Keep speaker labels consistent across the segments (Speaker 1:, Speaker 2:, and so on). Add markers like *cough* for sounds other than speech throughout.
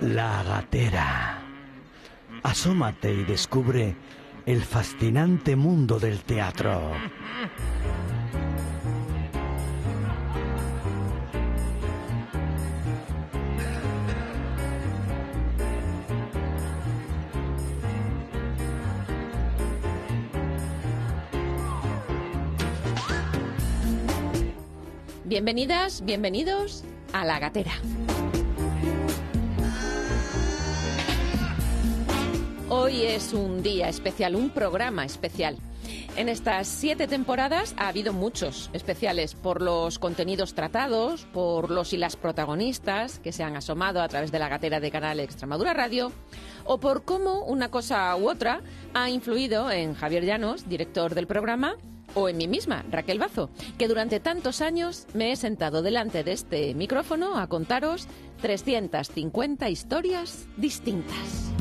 Speaker 1: La gatera. Asómate y descubre el fascinante mundo del teatro.
Speaker 2: Bienvenidas, bienvenidos a La Gatera. Hoy es un día especial, un programa especial. En estas siete temporadas ha habido muchos especiales por los contenidos tratados, por los y las protagonistas que se han asomado a través de la gatera de Canal Extremadura Radio, o por cómo una cosa u otra ha influido en Javier Llanos, director del programa, o en mí misma, Raquel Bazo, que durante tantos años me he sentado delante de este micrófono a contaros 350 historias distintas.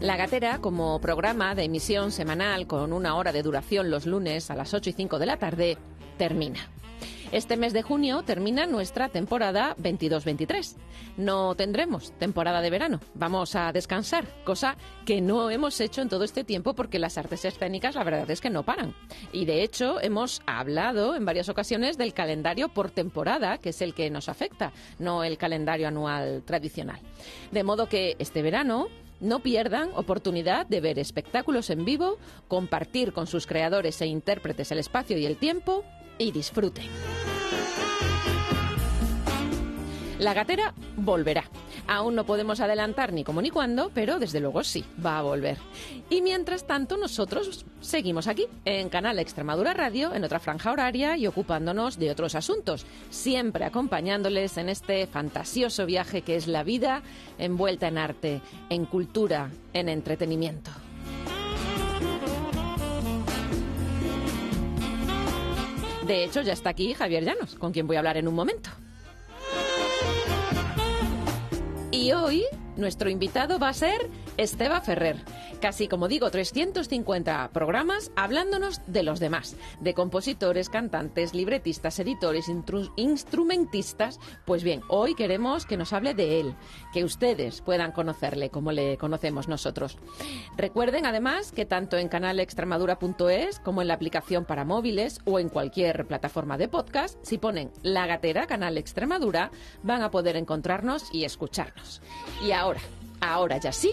Speaker 2: La Gatera, como programa de emisión semanal con una hora de duración los lunes a las 8 y 5 de la tarde, termina. Este mes de junio termina nuestra temporada 22-23. No tendremos temporada de verano. Vamos a descansar, cosa que no hemos hecho en todo este tiempo porque las artes escénicas la verdad es que no paran. Y de hecho hemos hablado en varias ocasiones del calendario por temporada, que es el que nos afecta, no el calendario anual tradicional. De modo que este verano no pierdan oportunidad de ver espectáculos en vivo, compartir con sus creadores e intérpretes el espacio y el tiempo y disfruten. La gatera volverá. Aún no podemos adelantar ni cómo ni cuándo, pero desde luego sí, va a volver. Y mientras tanto nosotros seguimos aquí, en Canal Extremadura Radio, en otra franja horaria y ocupándonos de otros asuntos, siempre acompañándoles en este fantasioso viaje que es la vida envuelta en arte, en cultura, en entretenimiento. De hecho, ya está aquí Javier Llanos, con quien voy a hablar en un momento. Y hoy nuestro invitado va a ser Esteba Ferrer. Casi, como digo, 350 programas hablándonos de los demás, de compositores, cantantes, libretistas, editores, instrumentistas. Pues bien, hoy queremos que nos hable de él, que ustedes puedan conocerle como le conocemos nosotros. Recuerden además que tanto en canalextremadura.es como en la aplicación para móviles o en cualquier plataforma de podcast, si ponen La Gatera Canal Extremadura, van a poder encontrarnos y escucharnos. Y ahora, ahora ya sí,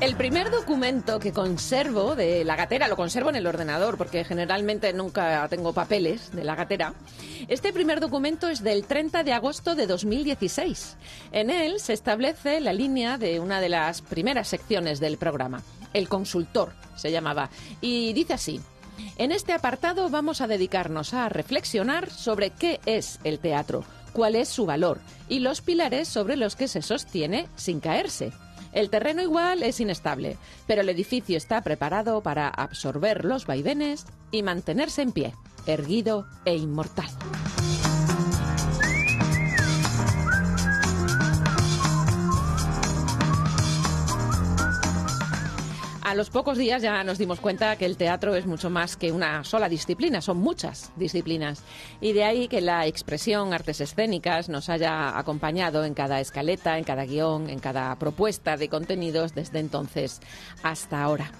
Speaker 2: El primer documento que conservo de la gatera, lo conservo en el ordenador porque generalmente nunca tengo papeles de la gatera. Este primer documento es del 30 de agosto de 2016. En él se establece la línea de una de las primeras secciones del programa. El consultor se llamaba. Y dice así. En este apartado vamos a dedicarnos a reflexionar sobre qué es el teatro, cuál es su valor y los pilares sobre los que se sostiene sin caerse. El terreno igual es inestable, pero el edificio está preparado para absorber los vaivenes y mantenerse en pie, erguido e inmortal. A los pocos días ya nos dimos cuenta que el teatro es mucho más que una sola disciplina, son muchas disciplinas. Y de ahí que la expresión artes escénicas nos haya acompañado en cada escaleta, en cada guion, en cada propuesta de contenidos desde entonces hasta ahora.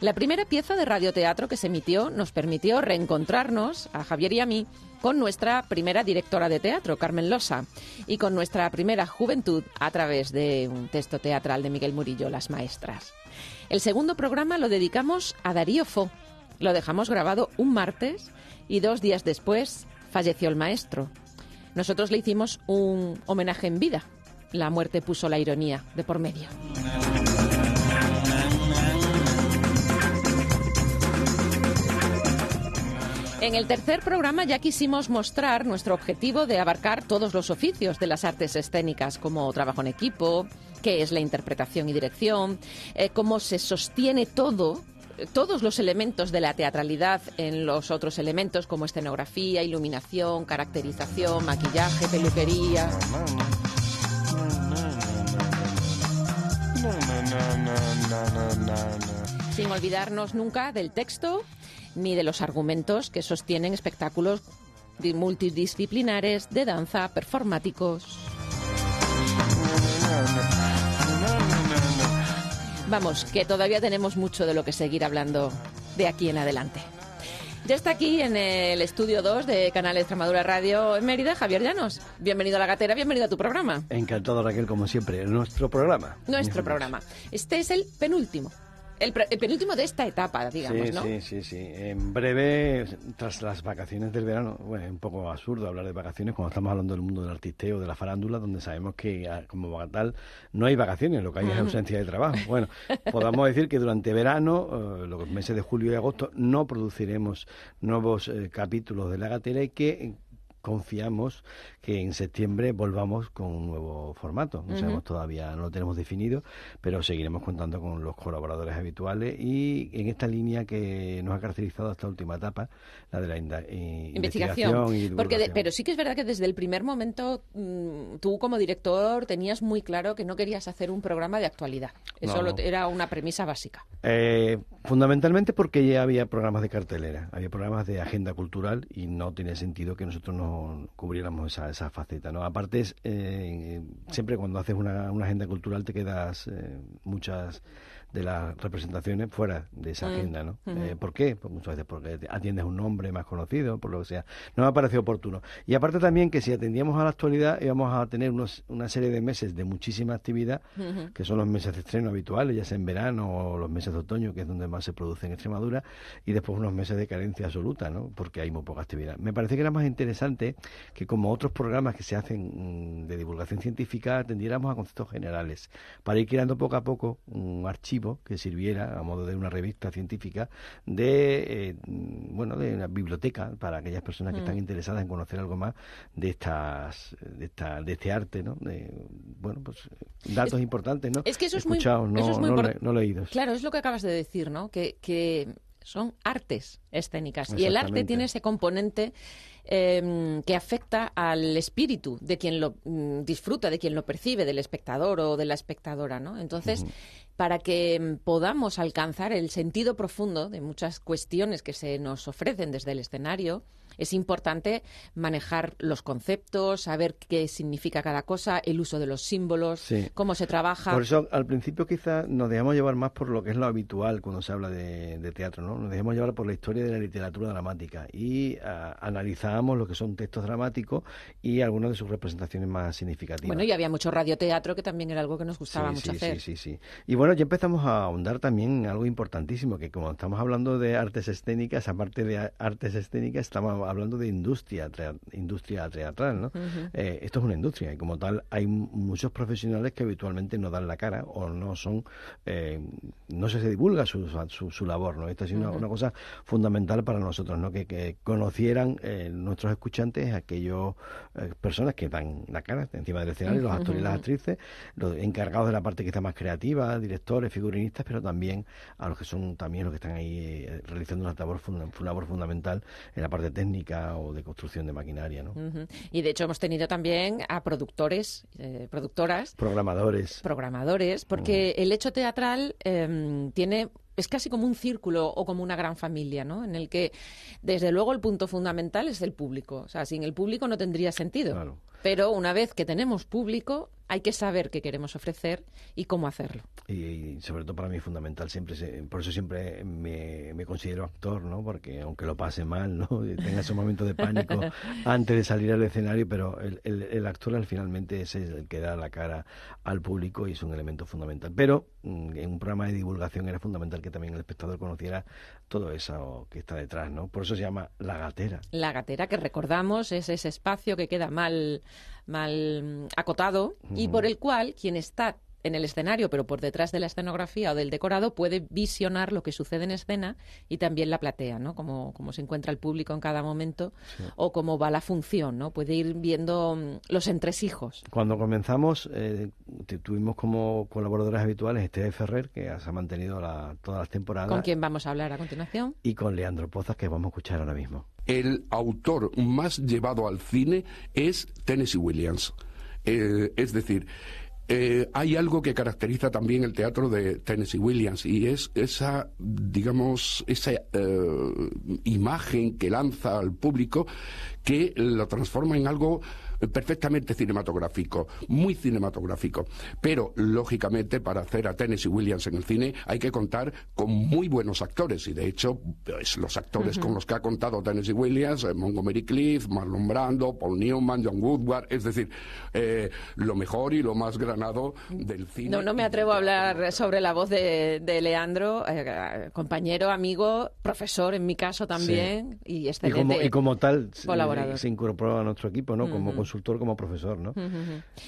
Speaker 2: La primera pieza de radioteatro que se emitió nos permitió reencontrarnos, a Javier y a mí, con nuestra primera directora de teatro, Carmen Losa, y con nuestra primera juventud a través de un texto teatral de Miguel Murillo, Las Maestras. El segundo programa lo dedicamos a Darío Fo, Lo dejamos grabado un martes y dos días después falleció el maestro. Nosotros le hicimos un homenaje en vida. La muerte puso la ironía de por medio. En el tercer programa ya quisimos mostrar nuestro objetivo de abarcar todos los oficios de las artes escénicas, como trabajo en equipo, qué es la interpretación y dirección, eh, cómo se sostiene todo todos los elementos de la teatralidad en los otros elementos como escenografía, iluminación, caracterización, maquillaje, peluquería. Sin olvidarnos nunca del texto ni de los argumentos que sostienen espectáculos multidisciplinares de danza performáticos. Vamos, que todavía tenemos mucho de lo que seguir hablando de aquí en adelante. Ya está aquí en el estudio 2 de Canal Extremadura Radio en Mérida, Javier Llanos. Bienvenido a la gatera, bienvenido a tu programa.
Speaker 1: Encantado, Raquel, como siempre, nuestro programa.
Speaker 2: Nuestro programa. Este es el penúltimo el, penúltimo de esta etapa, digamos,
Speaker 1: sí,
Speaker 2: ¿no?
Speaker 1: Sí, sí, sí. En breve, tras las vacaciones del verano, bueno, es un poco absurdo hablar de vacaciones cuando estamos hablando del mundo del artisteo, de la farándula, donde sabemos que ah, como tal no hay vacaciones, lo que hay es ausencia de trabajo. Bueno, podamos decir que durante verano, eh, los meses de julio y agosto, no produciremos nuevos eh, capítulos de la gatera y que confiamos que en septiembre volvamos con un nuevo formato. No sabemos todavía, no lo tenemos definido, pero seguiremos contando con los colaboradores habituales y en esta línea que nos ha caracterizado esta última etapa, la de la eh, investigación. y
Speaker 2: Porque pero sí que es verdad que desde el primer momento mm, tú como director tenías muy claro que no querías hacer un programa de actualidad. Eso era una premisa básica.
Speaker 1: Eh, fundamentalmente porque ya había programas de cartelera, había programas de agenda cultural y no tiene sentido que nosotros no cubriéramos esa, esa faceta. ¿no? Aparte, es, eh, siempre cuando haces una, una, agenda cultural te quedas eh, muchas de las representaciones fuera de esa mm. agenda, ¿no? Eh, ¿Por qué? Pues muchas veces porque atiendes un nombre más conocido, por lo que sea. No me ha parecido oportuno. Y aparte también que si atendíamos a la actualidad íbamos a tener unos, una serie de meses de muchísima actividad, que son los meses de estreno habituales, ya sea en verano o los meses de otoño, que es donde más se produce en Extremadura, y después unos meses de carencia absoluta, ¿no? Porque hay muy poca actividad. Me parece que era más interesante que como otros programas que se hacen mm, de divulgación científica atendiéramos a conceptos generales, para ir creando poco a poco un archivo que sirviera a modo de una revista científica de eh, bueno de una biblioteca para aquellas personas que están mm. interesadas en conocer algo más de estas de, esta, de este arte no de, bueno pues datos importantes no
Speaker 2: es que eso es muy, no,
Speaker 1: no, leídos
Speaker 2: claro es lo que acabas de decir no que, que son artes escénicas y el arte tiene ese componente Em, que afecta al espíritu de quien lo mm, disfruta, de quien lo percibe, del espectador o de la espectadora, ¿no? Entonces, para que em, podamos alcanzar el sentido profundo de muchas cuestiones que se nos ofrecen desde el escenario, es importante manejar los conceptos, saber qué significa cada cosa, el uso de los símbolos, cómo se trabaja.
Speaker 1: Por eso, al principio quizá nos dejamos llevar más por lo que es lo habitual cuando se habla de, teatro, ¿no? Nos dejamos llevar por la historia de la literatura dramática y uh, analizamos lo que son textos dramáticos y algunas de sus representaciones más significativas.
Speaker 2: Bueno, y había mucho radioteatro que también era algo que nos gustaba mucho hacer.
Speaker 1: Sí, sí, sí. Y bueno, ya empezamos a ahondar también en algo importantísimo, que como estamos hablando de artes escénicas, aparte de artes escénicas, estamos hablando de industria, industria teatral, ¿no? Eh, esto es una industria y como tal hay muchos profesionales que habitualmente no dan la cara o no son, eh, no se, divulga su, su, labor, ¿no? Esta es una, cosa fundamental para nosotros, ¿no? Que, conocieran eh, nuestros escuchantes aquellos personas que dan la cara encima del escenario, los actores y las actrices, los encargados de la parte que está más creativa, directores, figurinistas, pero también a los que son también los que están ahí realizando una labor, una labor fundamental en la parte técnica o de construcción de maquinaria. ¿no?
Speaker 2: Y de hecho hemos tenido también a productores, eh, productoras.
Speaker 1: Programadores.
Speaker 2: Programadores, porque el hecho teatral em, tiene es casi como un círculo o como una gran familia, ¿no? En el que, desde luego, el punto fundamental es el público. O sea, sin el público no tendría sentido.
Speaker 1: Claro.
Speaker 2: Pero una vez que tenemos público, hay que saber qué queremos ofrecer y cómo hacerlo.
Speaker 1: Y, sobre todo para mí es fundamental, siempre por eso siempre me, considero actor, ¿no? Porque aunque lo pase mal, ¿no? *laughs* Tenga ese momento de pánico *laughs* antes de salir al escenario, pero el, el, actor al finalmente es el que da la cara al público y es un elemento fundamental. Pero mm, en un programa de divulgación era fundamental que también el espectador conociera todo eso que está detrás, ¿no? Por eso se llama La Gatera.
Speaker 2: La Gatera, que recordamos es ese espacio que queda mal, mal mm, acotado y por el cual quien está en el escenario, pero por detrás de la escenografía o del decorado, puede visionar lo que sucede en escena y también la platea, ¿no? Como, se encuentra el público en cada momento o cómo va la función, ¿no? Puede ir viendo mm, los entresijos.
Speaker 1: Cuando comenzamos, eh, tuvimos como colaboradores habituales Esteve Ferrer, que se ha mantenido todas las temporadas.
Speaker 2: ¿Con quién vamos a hablar a continuación?
Speaker 1: Y con Leandro Pozas, que vamos a escuchar ahora mismo.
Speaker 3: El autor más llevado al cine es Tennessee Williams. Eh, es decir, eh, hay algo que caracteriza también el teatro de Tennessee Williams y es esa, digamos, esa eh, imagen que lanza al público que lo transforma en algo perfectamente cinematográfico, muy cinematográfico. Pero, lógicamente, para hacer a Tennessee Williams en el cine hay que contar con muy buenos actores. Y, de hecho, pues, los actores con los que ha contado Tennessee Williams, eh, Montgomery Cliff, Marlon Brando, Paul Newman, John Woodward, es decir, eh, lo mejor y lo más granado del cine.
Speaker 2: No, no me atrevo a hablar sobre la voz de, Leandro, eh, compañero, amigo, profesor en mi caso también, y excelente.
Speaker 1: Y como, tal, se incorporó a nuestro equipo, ¿no? Como consultor como profesor, ¿no?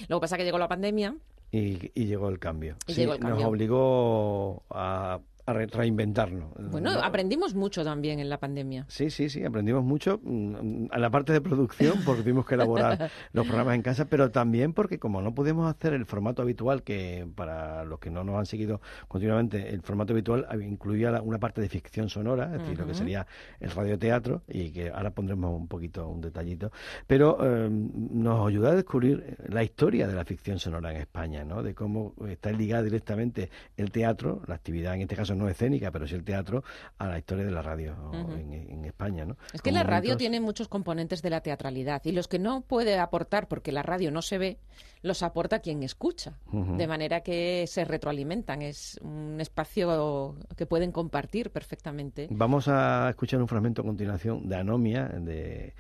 Speaker 2: Luego pasa que llegó la pandemia.
Speaker 1: Y, llegó el cambio. sí, Nos obligó a a reinventarnos.
Speaker 2: Bueno, aprendimos mucho también en la pandemia.
Speaker 1: Sí, sí, sí, aprendimos mucho mm, a la parte de producción *laughs* porque tuvimos que elaborar los programas en casa, pero también porque como no pudimos hacer el formato habitual, que para los que no nos han seguido continuamente, el formato habitual incluía una parte de ficción sonora, es decir, lo que sería el radioteatro, y que ahora pondremos un poquito, un detallito, pero em, nos ayudó a descubrir la historia de la ficción sonora en España, ¿no? De cómo está ligada directamente el teatro, la actividad en este caso no escénica, pero sí el teatro, a la historia de la radio en, España. ¿no?
Speaker 2: Es que la radio tiene muchos componentes de la teatralidad y los que no puede aportar porque la radio no se ve, los aporta quien escucha, de manera que se retroalimentan. Es un espacio que pueden compartir perfectamente.
Speaker 1: Vamos a escuchar un fragmento a continuación de Anomia, de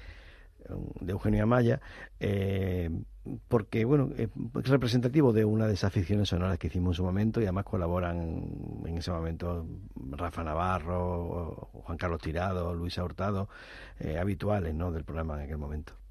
Speaker 1: de Eugenio Amaya, eh, porque bueno, es representativo de una de esas ficciones sonoras que hicimos en su momento y además colaboran en ese momento Rafa Navarro, Juan Carlos Tirado, Luisa Hurtado, eh, habituales ¿no? del programa en aquel momento.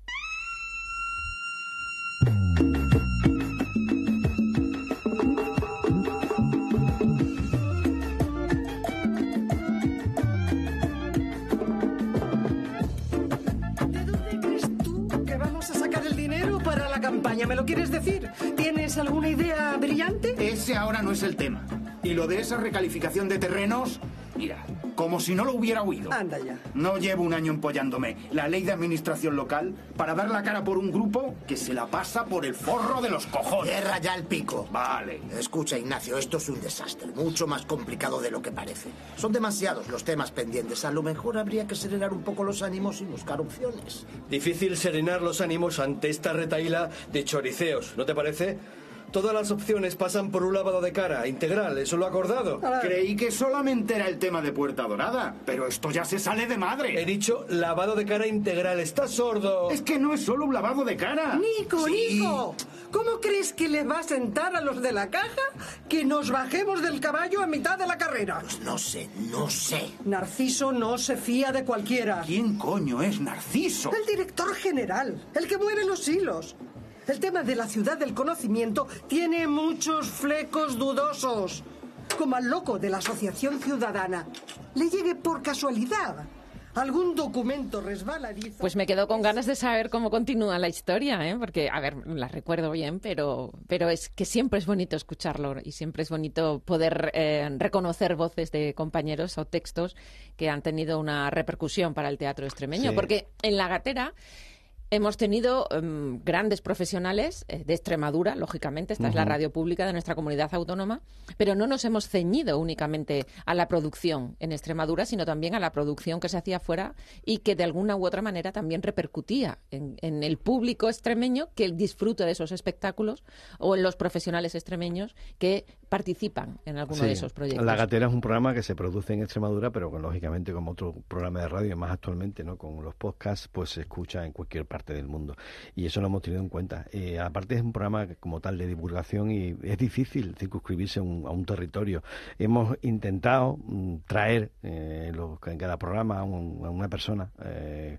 Speaker 4: Ese ahora no es el tema. Y lo de esa recalificación de terrenos, mira, como si no lo hubiera oído.
Speaker 5: Anda ya.
Speaker 4: No llevo un año empollándome la ley de administración local para dar la cara por un grupo que se la pasa por el forro de los cojones.
Speaker 6: Cierra ya el pico.
Speaker 4: Vale.
Speaker 6: Escucha, Ignacio, esto es un desastre, mucho más complicado de lo que parece. Son demasiados los temas pendientes. A lo mejor habría que serenar un poco los ánimos y buscar opciones.
Speaker 7: Difícil serenar los ánimos ante esta retaíla de choriceos, ¿no te parece? Todas las opciones pasan por un lavado de cara integral, ¿eso lo ha acordado?
Speaker 4: Creí que solamente era el tema de Puerta Dorada, pero esto ya se sale de madre.
Speaker 7: He dicho lavado de cara integral, ¿estás sordo?
Speaker 4: Es que no es solo un lavado de cara.
Speaker 5: Nico, Nico, ¿cómo crees que le va a sentar a los de la caja que nos bajemos del caballo a mitad de la carrera?
Speaker 6: Pues no sé, no sé.
Speaker 5: Narciso no se fía de cualquiera.
Speaker 4: ¿Quién coño es Narciso?
Speaker 5: El director general, el que mueve los hilos. El tema de la ciudad del conocimiento tiene muchos flecos dudosos. Como al loco de la Asociación Ciudadana le llegue por casualidad algún documento resbaladizo.
Speaker 2: Pues me quedo con ganas de saber cómo continúa la historia, ¿eh? porque, a ver, la recuerdo bien, pero, pero es que siempre es bonito escucharlo y siempre es bonito poder eh, reconocer voces de compañeros o textos que han tenido una repercusión para el teatro extremeño, porque en la gatera Hemos tenido em, grandes profesionales eh, de Extremadura, lógicamente, esta es la radio pública de nuestra comunidad autónoma, pero no nos hemos ceñido únicamente a la producción en Extremadura, sino también a la producción que se hacía fuera y que de alguna u otra manera también repercutía en, el público extremeño que disfruta de esos espectáculos o en los profesionales extremeños que participan en alguno de esos proyectos.
Speaker 1: La Gatera es un programa que se produce en Extremadura, pero lógicamente como otro programa de radio, más actualmente, ¿no? con los podcasts, pues se escucha en cualquier parte del mundo. Y eso lo hemos tenido en cuenta. Eh, aparte es un programa como tal de divulgación y es difícil circunscribirse a un, territorio. Hemos intentado mm, traer eh, en cada programa a, una persona eh,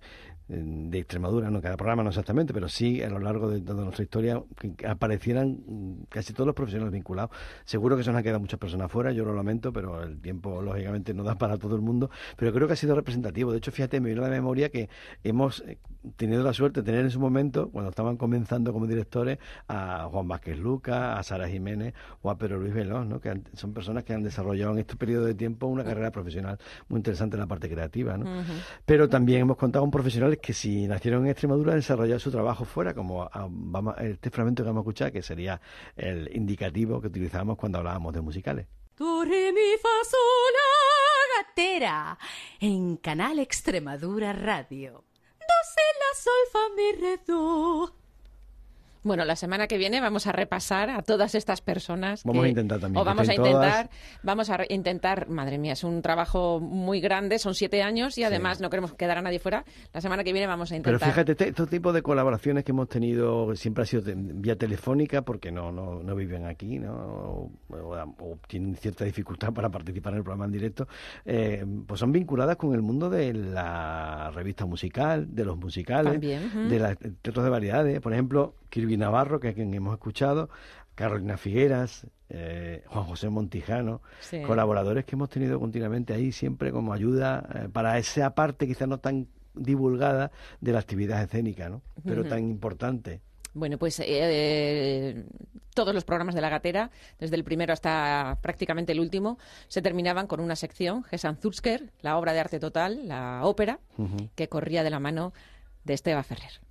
Speaker 1: de Extremadura, no cada programa no exactamente, pero sí a lo largo de toda nuestra historia aparecieran mm, casi todos los profesionales vinculados. Seguro que se nos han quedado muchas personas fuera, yo lo lamento, pero el tiempo lógicamente no da para todo el mundo, pero creo que ha sido representativo. De hecho, fíjate, me viene a la memoria que hemos eh, tenido la suerte de tener en su momento, cuando estaban comenzando como directores, a Juan Vázquez Luca, a Sara Jiménez o a Pedro Luis Veloz, ¿no? que son personas que han desarrollado en este periodo de tiempo una carrera profesional muy interesante en la parte creativa. ¿no? Pero también hemos contado con profesionales que si nacieron en Extremadura desarrollaron su trabajo fuera, como vamos, este fragmento que vamos a escuchar, que sería el indicativo que utilizábamos cuando hablábamos de musicales.
Speaker 8: Tu, mi, fa, gatera, en Canal Extremadura Radio. Do, la, sol, fa, mi, re, do.
Speaker 2: Bueno, la semana que viene vamos a repasar a todas estas personas.
Speaker 1: Vamos a intentar también.
Speaker 2: O vamos a intentar, vamos a intentar, madre mía, es un trabajo muy grande, son siete años y además no queremos quedar a nadie fuera. La semana que viene vamos a intentar.
Speaker 1: Pero fíjate, este, este tipo de colaboraciones que hemos tenido siempre ha sido vía telefónica porque no, no, no viven aquí, ¿no? O, tienen cierta dificultad para participar en el programa en directo, eh, pues son vinculadas con el mundo de la revista musical, de los musicales, de las teatros de variedades. Por ejemplo, Kirby Navarro, que es quien hemos escuchado, Carolina Figueras, eh, Juan José Montijano, colaboradores que hemos tenido continuamente ahí siempre como ayuda eh, para esa parte quizás no tan divulgada de la actividad escénica, ¿no? Pero tan importante.
Speaker 2: Bueno, pues eh, todos los programas de la gatera, desde el primero hasta prácticamente el último, se terminaban con una sección, Gesan Zutsker, la obra de arte total, la ópera, que corría de la mano de Esteba Ferrer.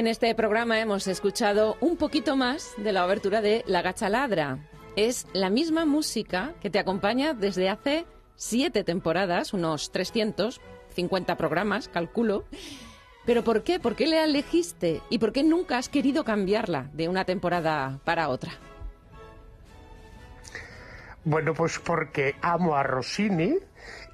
Speaker 2: En este programa hemos escuchado un poquito más de la obertura de La Gachaladra. Es la misma música que te acompaña desde hace siete temporadas, unos 350 programas, calculo. ¿Pero por qué? ¿Por qué la elegiste? ¿Y por qué nunca has querido cambiarla de una temporada para otra?
Speaker 9: Bueno, pues porque amo a Rossini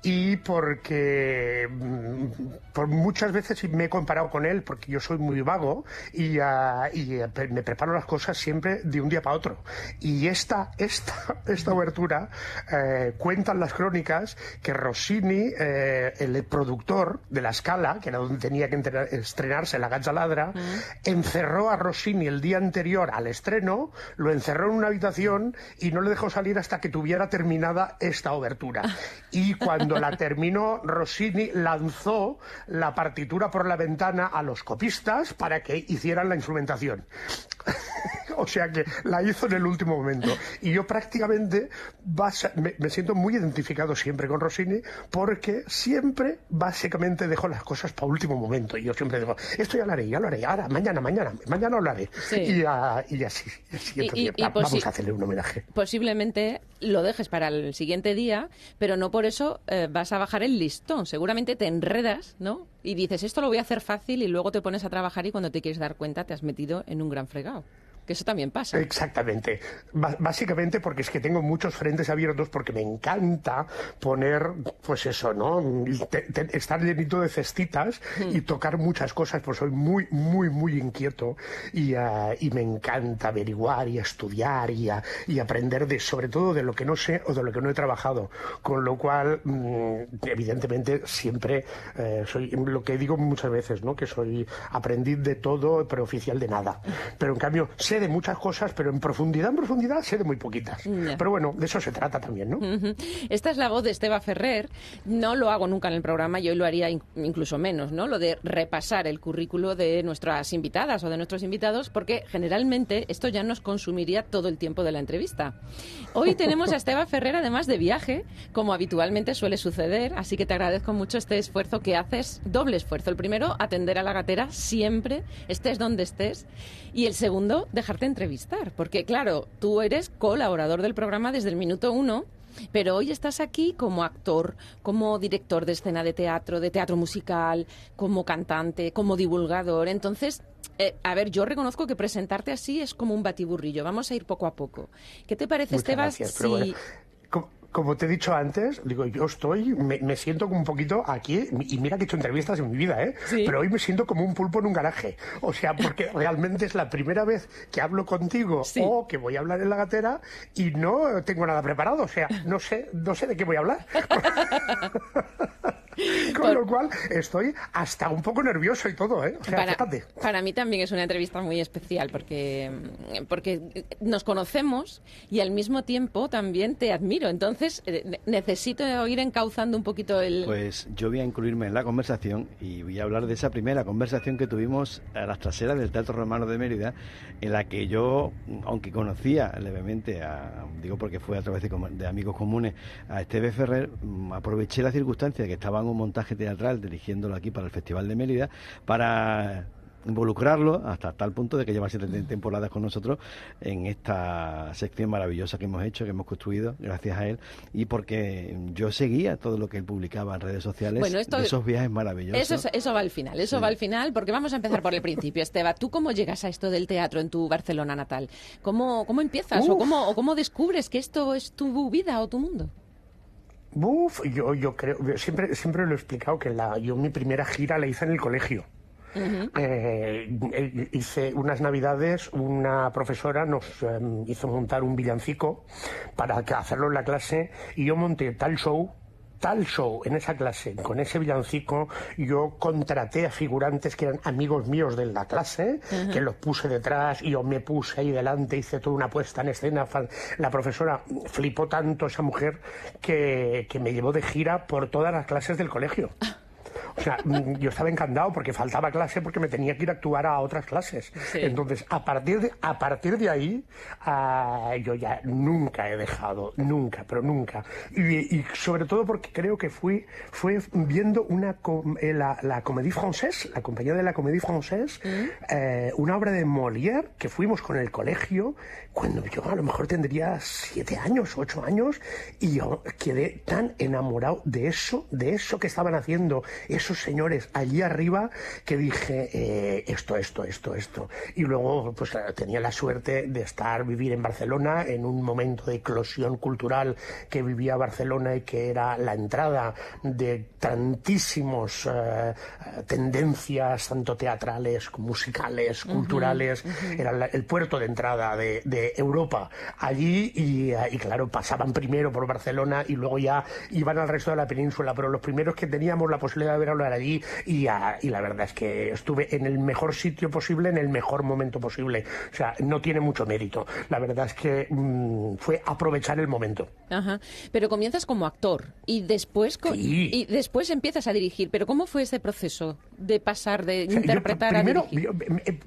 Speaker 9: y porque mm, por muchas veces me he comparado con él porque yo soy muy vago y, ah, eh, me preparo las cosas siempre de un día para otro. Y esta, esta, *laughs* esta obertura eh, cuentan las crónicas que Rossini, eh, el productor de La Scala, que era donde tenía que estrenarse La Gazzaladra, mm. encerró a Rossini el día anterior al estreno, lo encerró en una habitación y no le dejó salir hasta que tuviera terminada esta obertura. Y cuando *laughs* la terminó, Rossini lanzó la partitura por la ventana a los copistas para que hicieran la instrumentación. *laughs* O sea que la hizo en el último momento. Y yo prácticamente me, siento muy identificado siempre con Rossini porque siempre, básicamente, dejo las cosas para último momento. Y yo siempre digo, esto ya lo haré, ya lo haré, ahora, mañana, mañana, mañana lo haré. Y, y, así, y, vamos a hacerle un homenaje.
Speaker 2: Posiblemente lo dejes para el siguiente día, pero no por eso eh, vas a bajar el listón. Seguramente te enredas, ¿no? Y dices, esto lo voy a hacer fácil y luego te pones a trabajar y cuando te quieres dar cuenta te has metido en un gran fregado que eso también pasa.
Speaker 9: Exactamente. básicamente porque es que tengo muchos frentes abiertos porque me encanta poner, pues eso, ¿no? estar llenito de cestitas y tocar muchas cosas, pues soy muy, muy, muy inquieto y, ah, y me encanta averiguar y estudiar y, y, aprender de, sobre todo de lo que no sé o de lo que no he trabajado. Con lo cual, mm, evidentemente, siempre eh, soy lo que digo muchas veces, ¿no? Que soy aprendiz de todo, pero oficial de nada. Pero en cambio, sé de muchas cosas, pero en profundidad, en profundidad, sé de muy poquitas. Pero bueno, de eso se trata también, ¿no?
Speaker 2: Esta es la voz de Esteba Ferrer. No lo hago nunca en el programa y hoy lo haría incluso menos, ¿no? Lo de repasar el currículo de nuestras invitadas o de nuestros invitados, porque generalmente esto ya nos consumiría todo el tiempo de la entrevista. Hoy tenemos a Esteba Ferrer, además de viaje, como habitualmente suele suceder, así que te agradezco mucho este esfuerzo que haces, doble esfuerzo. El primero, atender a la gatera siempre, estés donde estés, y el segundo, dejar dejarte entrevistar, porque claro, tú eres colaborador del programa desde el minuto uno. Pero hoy estás aquí como actor, como director de escena de teatro, de teatro musical, como cantante, como divulgador. Entonces, eh, a ver, yo reconozco que presentarte así es como un batiburrillo. Vamos a ir poco a poco. ¿Qué te parece, Esteban? si
Speaker 9: como te he dicho antes, digo, yo estoy, me, siento como un poquito aquí, y mira que he hecho entrevistas en mi vida, ¿eh? Pero hoy me siento como un pulpo en un garaje. O sea, porque *laughs* realmente es la primera vez que hablo contigo o que voy a hablar en la gatera y no tengo nada preparado. O sea, no sé, no sé de qué voy a hablar. *laughs* *laughs* Con lo cual estoy hasta un poco nervioso y todo, ¿eh?
Speaker 2: para, mí también es una entrevista muy especial porque, porque nos conocemos y al mismo tiempo también te admiro. Entonces eh, necesito ir encauzando un poquito el...
Speaker 1: Pues yo voy a incluirme en la conversación y voy a hablar de esa primera conversación que tuvimos a las traseras del Teatro Romano de Mérida en la que yo, aunque conocía levemente, a, digo porque fue a través de, de amigos comunes, a Esteve Ferrer, mm, aproveché la circunstancia de que estaban un montaje teatral dirigiéndolo aquí para el Festival de Mérida para involucrarlo hasta tal punto de que lleva siete temporadas con nosotros en esta sección maravillosa que hemos hecho, que hemos construido gracias a él y porque yo seguía todo lo que él publicaba en redes sociales bueno, de esos viajes maravillosos.
Speaker 2: Eso, eso va al final, eso va al final porque vamos a empezar por el principio. Esteba, ¿tú cómo llegas a esto del teatro en tu Barcelona natal? ¿Cómo, cómo empiezas o cómo, o cómo descubres que esto es tu vida o tu mundo?
Speaker 9: Uf, yo, yo creo, siempre, siempre lo he explicado que la, yo mi primera gira la hice en el colegio. Eh, hice unas navidades, una profesora nos em, hizo montar un villancico para hacerlo en la clase y yo monté tal show tal show en esa clase, con ese villancico, yo contraté a figurantes que eran amigos míos de la clase, que los puse detrás y yo me puse ahí delante, hice toda una puesta en escena. La profesora flipó tanto esa mujer que, que me llevó de gira por todas las clases del colegio. *laughs* O sea, mm, yo estaba encantado porque faltaba clase porque me tenía que ir a actuar a otras clases. Entonces, a partir de, a partir de ahí, ah, yo ya nunca he dejado, nunca, pero nunca. Y, sobre todo porque creo que fui, fue viendo una eh, la, la Comédie Française, la compañía de la Comédie Française, mm. eh, una obra de Molière que fuimos con el colegio cuando yo a lo mejor tendría siete años, ocho años, y yo quedé tan enamorado de eso, de eso que estaban haciendo esos señores allí arriba, que dije, eh, esto, esto, esto, esto. Y luego, pues eh, tenía la suerte de estar, vivir en Barcelona, en un momento de eclosión cultural que vivía Barcelona y que era la entrada de tantísimos eh, tendencias, tanto teatrales, musicales, culturales, era el puerto de entrada de Europa allí eh, y, claro, pasaban primero por Barcelona y luego ya iban al resto de la península, pero los primeros que teníamos la posibilidad de ver hablar allí y, y la verdad es que estuve en el mejor sitio posible, en el mejor momento posible. O sea, no tiene mucho mérito. La verdad es que mm, fue aprovechar el momento.
Speaker 2: Ajá. Pero comienzas como actor y después, y después empiezas a dirigir. Pero ¿cómo fue ese proceso? de pasar de
Speaker 9: O sea, yo
Speaker 2: interpretar
Speaker 9: primero,
Speaker 2: a dirigir?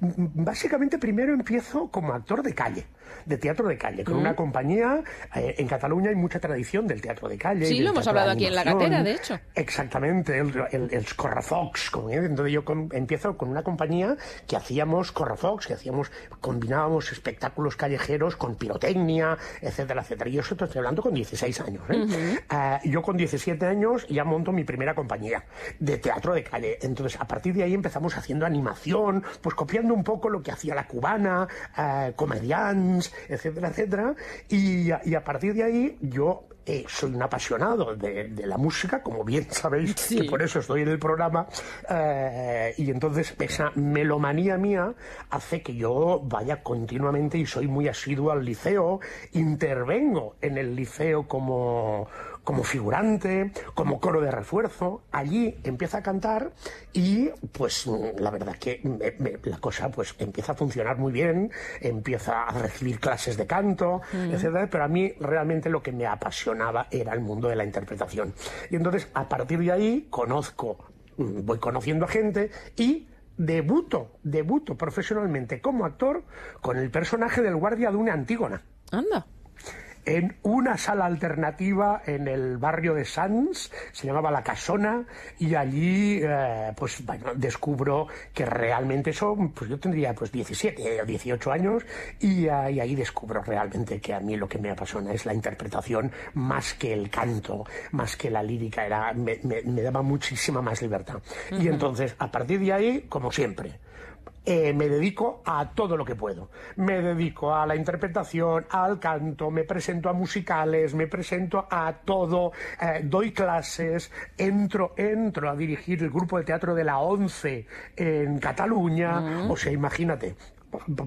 Speaker 9: yo, básicamente primero empiezo como actor de calle, de teatro de calle, con
Speaker 2: Mm.
Speaker 9: una compañía. eh, en Cataluña hay mucha tradición del teatro de calle.
Speaker 2: Sí, lo hemos hablado aquí en La. Gatera, de hecho.
Speaker 9: Exactamente, el, el, el Correfox. como. Entonces yo con- empiezo con una compañía que hacíamos Correfox, que hacíamos, combinábamos espectáculos callejeros con pirotecnia, etcétera, etcétera. Y yo esto estoy hablando con 16 años. ¿eh? Ah, yo con 17 años ya monto mi primera compañía de teatro de calle. Entonces, a partir de ahí empezamos haciendo animación, pues copiando un poco lo que hacía la cubana, eh, comedians, etcétera, etcétera. Y a partir de ahí yo eh, soy un apasionado de, de la música, como bien *laughs* sabéis, que por eso estoy en el programa. eh, y entonces esa melomanía mía hace que yo vaya continuamente y soy muy asiduo al liceo, intervengo en el liceo como, como figurante, como coro de refuerzo. Allí empieza a cantar y pues la verdad que me- me- la cosa pues empieza a funcionar muy bien, empieza a recibir clases de canto,
Speaker 10: Mm.
Speaker 9: etcétera, pero a mí realmente lo que me apasionaba era el mundo de la interpretación. Y entonces a partir de ahí conozco, mm, voy conociendo a gente y debuto, debuto profesionalmente como actor con el personaje del guardia de una Antígona
Speaker 2: Anda.
Speaker 9: En una sala alternativa en el barrio de Sans, se llamaba La Casona, y allí, eh, pues bueno, descubro que realmente eso, pues yo tendría pues 17 o 18 años, y, ah, y ahí descubro realmente que a mí lo que me apasiona es la interpretación más que el canto, más que la lírica, era, me, me- me daba muchísima más libertad. Y entonces, a partir de ahí, como siempre, eh, me dedico a todo lo que puedo. Me dedico a la interpretación, al canto, me presento a musicales, me presento a todo, eh, doy clases, entro, entro a dirigir el grupo de teatro de la ONCE en Cataluña.
Speaker 2: Mm.
Speaker 9: O sea, imagínate.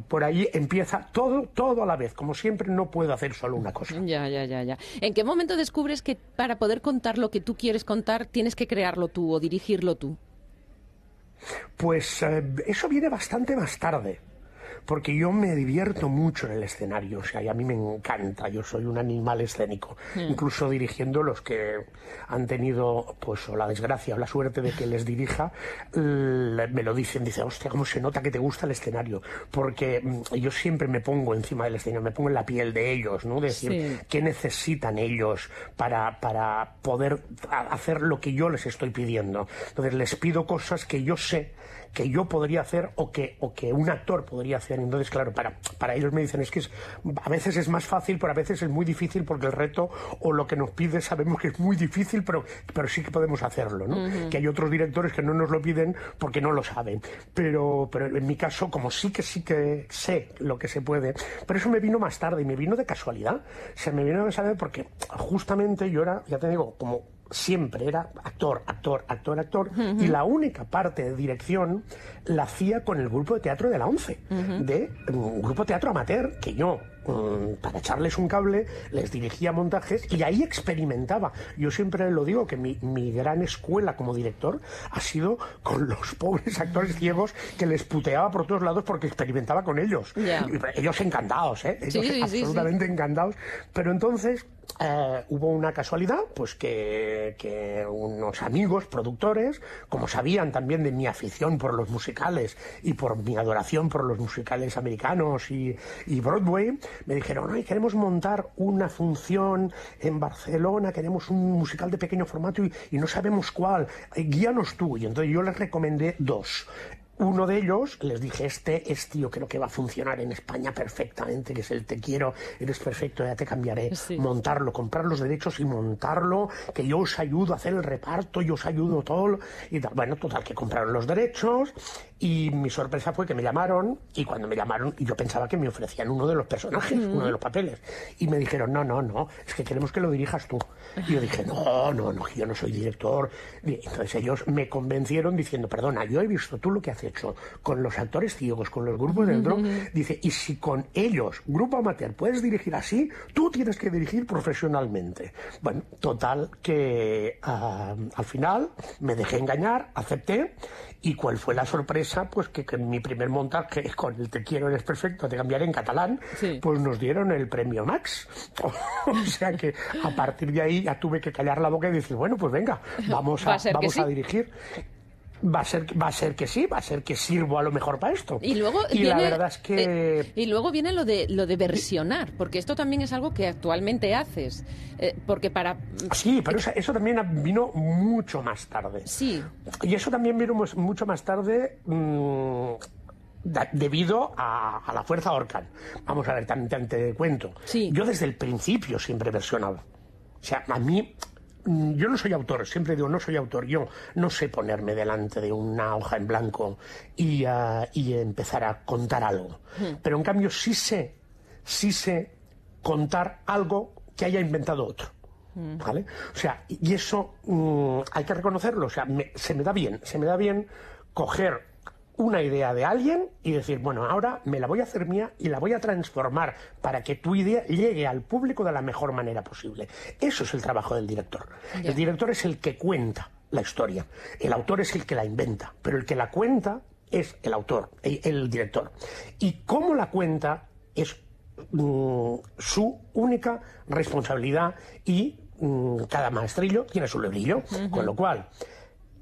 Speaker 9: Por ahí empieza todo, todo a la vez. Como siempre, no puedo hacer solo una cosa.
Speaker 2: Ya, ya, ya, ya. ¿En qué momento descubres que para poder contar lo que tú quieres contar tienes que crearlo tú o dirigirlo tú?
Speaker 9: Pues eh, eso viene bastante más tarde. Porque yo me divierto mucho en el escenario, o sea, y a mí me encanta, yo soy un animal escénico,
Speaker 10: Mm.
Speaker 9: incluso dirigiendo los que han tenido, pues, o la desgracia o la suerte de que les dirija, me lo dicen, dice, hostia, cómo se nota que te gusta el escenario, porque mm, yo siempre me pongo encima del escenario, me pongo en la piel de ellos, ¿no? Decir,
Speaker 10: Sí.
Speaker 9: qué necesitan ellos para, para poder hacer lo que yo les estoy pidiendo. Entonces les pido cosas que yo sé que yo podría hacer o que, o que un actor podría hacer. Entonces, claro, para, para ellos me dicen, es que es- a veces es más fácil, pero a veces es muy difícil porque el reto o lo que nos pide sabemos que es muy difícil, pero, pero sí que podemos hacerlo, ¿no? Que hay otros directores que no nos lo piden porque no lo saben. Pero, pero en mi caso, como sí que sí que sé lo que se puede, pero eso me vino más tarde y me vino de casualidad. Se me vino de casualidad porque justamente yo era, ya te digo, como siempre era actor, actor, actor, actor, y la única parte de dirección la hacía con el grupo de teatro de la ONCE, de un grupo de teatro amateur que yo, mm, para echarles un cable, les dirigía montajes y ahí experimentaba. Yo siempre lo digo que mi, mi gran escuela como director ha sido con los pobres actores ciegos que les puteaba por todos lados porque experimentaba con ellos. Ellos encantados, ¿eh? Ellos
Speaker 10: Sí, sí, sí, sí.
Speaker 9: absolutamente encantados. Pero entonces eh, hubo una casualidad, pues que, unos amigos productores, como sabían también de mi afición por los musicales y por mi adoración por los musicales americanos y, y Broadway, me dijeron, ay, queremos montar una función en Barcelona, queremos un musical de pequeño formato y, y no sabemos cuál, eh, guíanos tú. Y entonces yo les recomendé dos. Uno de ellos les dije, este es tío, creo que va a funcionar en España perfectamente, que es el te quiero, eres perfecto, ya te cambiaré. Montarlo, comprar los derechos y montarlo, que yo os ayudo a hacer el reparto, yo os ayudo todo. Y tal. Bueno, total, que compraron los derechos y mi sorpresa fue que me llamaron y cuando me llamaron yo pensaba que me ofrecían uno de los personajes,
Speaker 10: Mm.
Speaker 9: uno de los papeles. Y me dijeron, no, no, no, es que queremos que lo dirijas tú. Y yo dije, no, no, no, yo no soy director. Y entonces ellos me convencieron diciendo, perdona, yo he visto tú lo que has hecho con los actores ciegos, con los grupos dentro. Dice, y si con ellos, grupo amateur, puedes dirigir así, tú tienes que dirigir profesionalmente. Bueno, total que ah, al final me dejé engañar, acepté. ¿Y cuál fue la sorpresa? Pues que, mi primer montaje *laughs* con el Te quiero, eres perfecto, te cambiaré en catalán, pues nos dieron el premio Max. *laughs* o sea que a partir de ahí ya tuve que callar la boca y decir, bueno, pues venga, *laughs* vamos a,
Speaker 2: a
Speaker 9: vamos
Speaker 2: sí.
Speaker 9: a dirigir. Va a ser va a ser que sí va a ser que sirvo a lo mejor para esto
Speaker 2: Y luego
Speaker 9: y
Speaker 2: viene,
Speaker 9: la verdad es que
Speaker 2: eh, y luego viene lo de lo de versionar, porque esto también es algo que actualmente haces, eh, porque para
Speaker 9: sí pero eso, eso también vino mucho más tarde
Speaker 2: sí
Speaker 9: y eso también vino mucho más tarde mm, debido a, a la fuerza Orcan. Vamos a ver, te, te- cuento. Yo desde el principio siempre he versionado. O sea, a mí, yo no soy autor, siempre digo, no soy autor. Yo no sé ponerme delante de una hoja en blanco y, ah, y empezar a contar algo. Pero en cambio sí sé, sí sé contar algo que haya inventado otro. ¿Vale? O sea, y eso mm, hay que reconocerlo. O sea, me- se me da bien, se me da bien coger una idea de alguien y decir, bueno, ahora me la voy a hacer mía y la voy a transformar para que tu idea llegue al público de la mejor manera posible. Eso es el trabajo del director. El director es el que cuenta la historia. El autor es el que la inventa, pero el que la cuenta es el autor, el, director. Y cómo la cuenta es mm, su única responsabilidad y mm, cada maestrillo tiene su librillo. Con lo cual,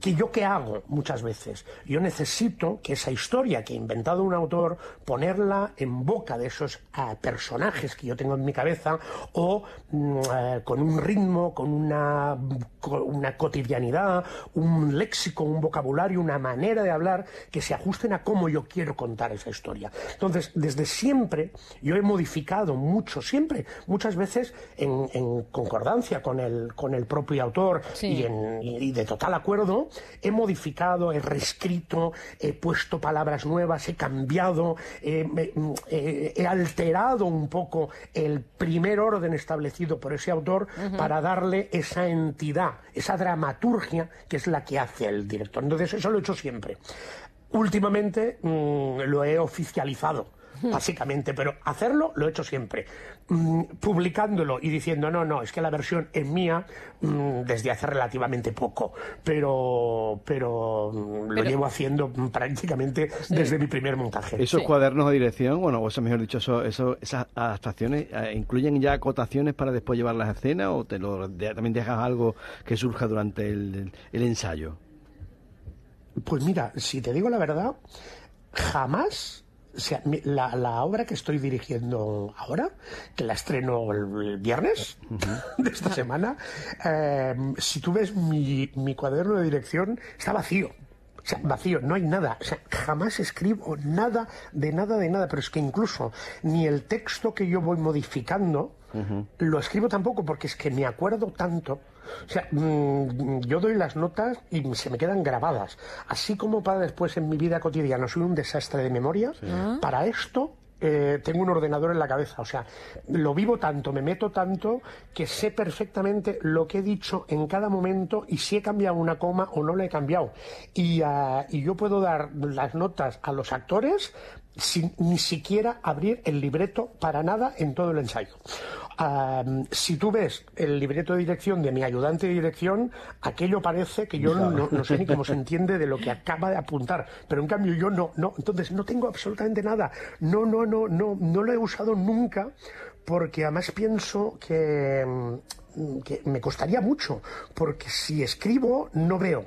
Speaker 9: que yo qué hago muchas veces? Yo necesito que esa historia que ha inventado un autor, ponerla en boca de esos ah, personajes que yo tengo en mi cabeza o mm, eh, con un ritmo, con una, con una cotidianidad, un léxico, un vocabulario, una manera de hablar que se ajusten a cómo yo quiero contar esa historia. Entonces, desde siempre yo he modificado mucho, siempre, muchas veces en, en concordancia con el, con el propio autor
Speaker 2: Sí.
Speaker 9: y, en- y de total acuerdo, he modificado, he reescrito, he puesto palabras nuevas, he cambiado, eh, me- mm, eh, he alterado un poco el primer orden establecido por ese autor para darle esa entidad, esa dramaturgia que es la que hace el director. Entonces, eso lo he hecho siempre. Últimamente mm, lo he oficializado, *laughs* básicamente, pero hacerlo lo he hecho siempre. Mm, publicándolo y diciendo, no, no, es que la versión es mía mm, desde hace relativamente poco, pero, pero mm, lo
Speaker 1: Pero-
Speaker 9: llevo haciendo prácticamente desde mi primer montaje.
Speaker 1: Esos cuadernos de dirección, bueno, o eso mejor dicho, eso, eso- esas adaptaciones, eh, ¿incluyen ya acotaciones para después llevarlas a escena o te lo, de- también dejas algo que surja durante el, el ensayo?
Speaker 9: Pues mira, si te digo la verdad, jamás, o sea, la, la obra que estoy dirigiendo ahora, que la estreno el, el viernes *laughs* de esta semana, eh, si tú ves mi, mi cuaderno de dirección, está vacío. O sea, vacío, no hay nada. O sea, jamás escribo nada de nada de nada. Pero es que incluso ni el texto que yo voy modificando lo escribo tampoco porque es que me acuerdo tanto. O sea, mm, yo doy las notas y se me quedan grabadas. Así como para después en mi vida cotidiana soy un desastre de memoria,
Speaker 10: Ah.
Speaker 9: para esto eh, tengo un ordenador en la cabeza. O sea, lo vivo tanto, me meto tanto que sé perfectamente lo que he dicho en cada momento y si he cambiado una coma o no la he cambiado. Y, ah, y yo puedo dar las notas a los actores sin ni siquiera abrir el libreto para nada en todo el ensayo. Si tú ves el libreto de dirección de mi ayudante de dirección, aquello parece que yo no, no sé ni cómo se entiende de lo que acaba de apuntar, pero en cambio yo no, no, entonces no tengo absolutamente nada, no, no, no, no, no lo he usado nunca porque además pienso que, mm, que me costaría mucho, porque si escribo no veo.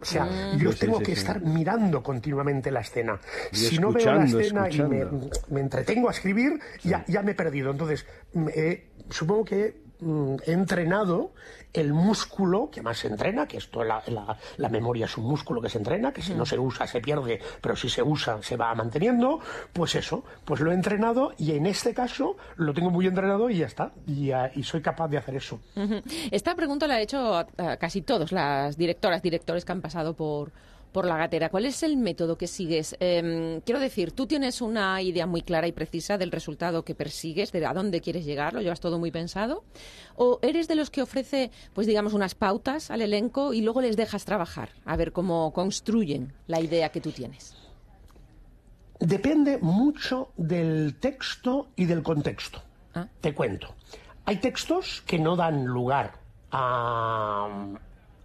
Speaker 9: O sea,
Speaker 10: Mm.
Speaker 9: yo
Speaker 10: sí,
Speaker 9: tengo
Speaker 10: sí,
Speaker 9: que
Speaker 10: sí.
Speaker 9: estar mirando continuamente la escena.
Speaker 10: Y
Speaker 9: si no veo la
Speaker 10: escuchando,
Speaker 9: escena y me, entretengo a escribir, ya, ya me he perdido. Entonces, eh, supongo que he entrenado el músculo que más se entrena, que esto la, la, memoria es un músculo que se entrena, que si no se usa se pierde, pero si se usa se va manteniendo, pues eso, pues lo he entrenado y en este caso lo tengo muy entrenado y ya está, y, ah, y soy capaz de hacer eso.
Speaker 2: Esta pregunta la he hecho casi todos las directoras, directores que han pasado por, por la gatera. ¿Cuál es el método que sigues? Em, quiero decir, tú tienes una idea muy clara y precisa del resultado que persigues, de a dónde quieres llegar, lo llevas todo muy pensado, o eres de los que ofrece, pues digamos, unas pautas al elenco y luego les dejas trabajar, a ver cómo construyen la idea que tú tienes.
Speaker 9: Depende mucho del texto y del contexto. Te cuento. Hay textos que no dan lugar a,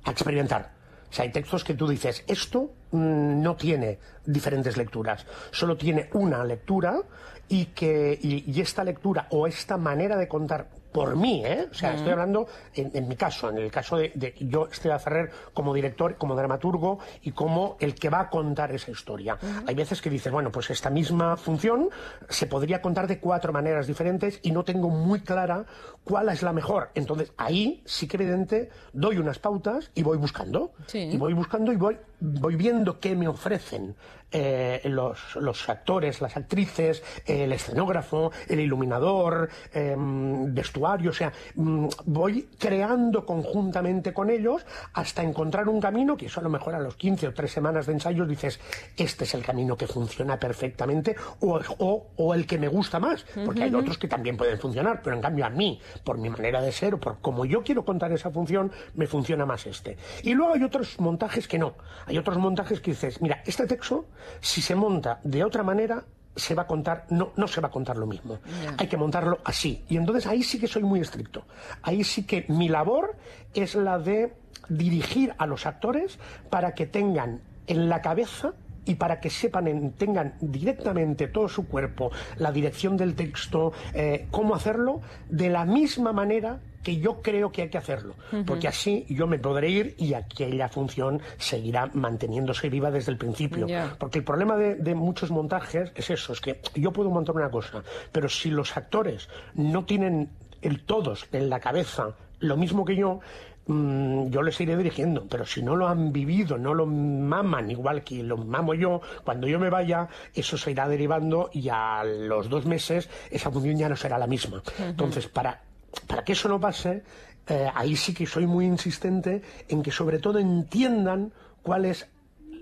Speaker 9: a experimentar. O sea, hay textos que tú dices, esto mm, no tiene diferentes lecturas, solo tiene una lectura y que y, y esta lectura o esta manera de contar por mí, ¿eh? O sea, estoy hablando en, en mi caso, en el caso de, de yo, Esteban Ferrer, como director, como dramaturgo y como el que va a contar esa historia. Hay veces que dices, bueno, pues esta misma función se podría contar de cuatro maneras diferentes y no tengo muy clara cuál es la mejor. Entonces, ahí sí que evidente doy unas pautas y voy buscando.
Speaker 2: Sí.
Speaker 9: Y voy buscando y voy, voy viendo qué me ofrecen eh, los, los actores, las actrices, el escenógrafo, el iluminador, eh, vestuario. O sea, mm, voy creando conjuntamente con ellos hasta encontrar un camino que eso a lo mejor a los 15 o 3 semanas de ensayos dices, este es el camino que funciona perfectamente o, o- o el que me gusta más. Porque hay otros que también pueden funcionar, pero en cambio a mí, por mi manera de ser o por como yo quiero contar esa función, me funciona más este. Y luego hay otros montajes que no. Hay otros montajes que dices, mira, este texto, si se monta de otra manera, se va a contar, no, no se va a contar lo mismo. Hay que montarlo así. Y entonces ahí sí que soy muy estricto. Ahí sí que mi labor es la de dirigir a los actores para que tengan en la cabeza y para que sepan, en- tengan directamente todo su cuerpo, la dirección del texto, eh, cómo hacerlo, de la misma manera que yo creo que hay que hacerlo. Porque así yo me podré ir y aquella función seguirá manteniéndose viva desde el principio. Porque el problema de, de muchos montajes es eso, es que yo puedo montar una cosa, pero si los actores no tienen el todos en la cabeza lo mismo que yo, mm, yo les iré dirigiendo, pero si no lo han vivido, no lo maman igual que lo mamo yo, cuando yo me vaya, eso se irá derivando y a los dos meses esa función ya no será la misma. Entonces, para, para que eso no pase, eh, ahí sí que soy muy insistente en que sobre todo entiendan cuál es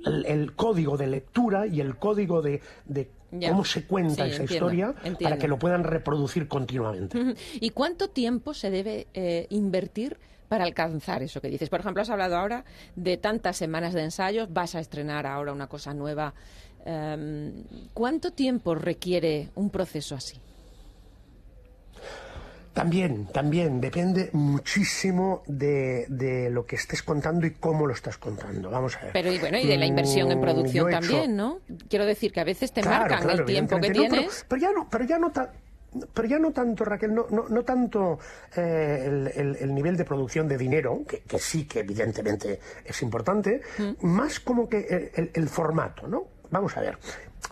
Speaker 9: el, el código de lectura y el código de, de
Speaker 2: Ya.
Speaker 9: cómo se cuenta
Speaker 2: Sí,
Speaker 9: esa
Speaker 2: entiendo,
Speaker 9: historia
Speaker 2: entiendo.
Speaker 9: para que lo puedan reproducir continuamente.
Speaker 2: ¿Y cuánto tiempo se debe eh, invertir para alcanzar eso que dices? Por ejemplo, has hablado ahora de tantas semanas de ensayos, vas a estrenar ahora una cosa nueva. Em, ¿Cuánto tiempo requiere un proceso así?
Speaker 9: También, también, depende muchísimo de, de lo que estés contando y cómo lo estás contando. Vamos a ver.
Speaker 2: Pero y bueno, y de la inversión en
Speaker 9: Mm,
Speaker 2: producción
Speaker 9: hecho-
Speaker 2: también, ¿no? Quiero decir que a veces te
Speaker 9: Claro,
Speaker 2: marcan
Speaker 9: claro,
Speaker 2: el tiempo que.
Speaker 9: No,
Speaker 2: tienes.
Speaker 9: pero, pero ya no, pero ya no pero ya no tanto, Raquel, no, no, no tanto eh, el, el- el nivel de producción de dinero, que, que sí que evidentemente es importante, más como que el, el- formato, ¿no? Vamos a ver,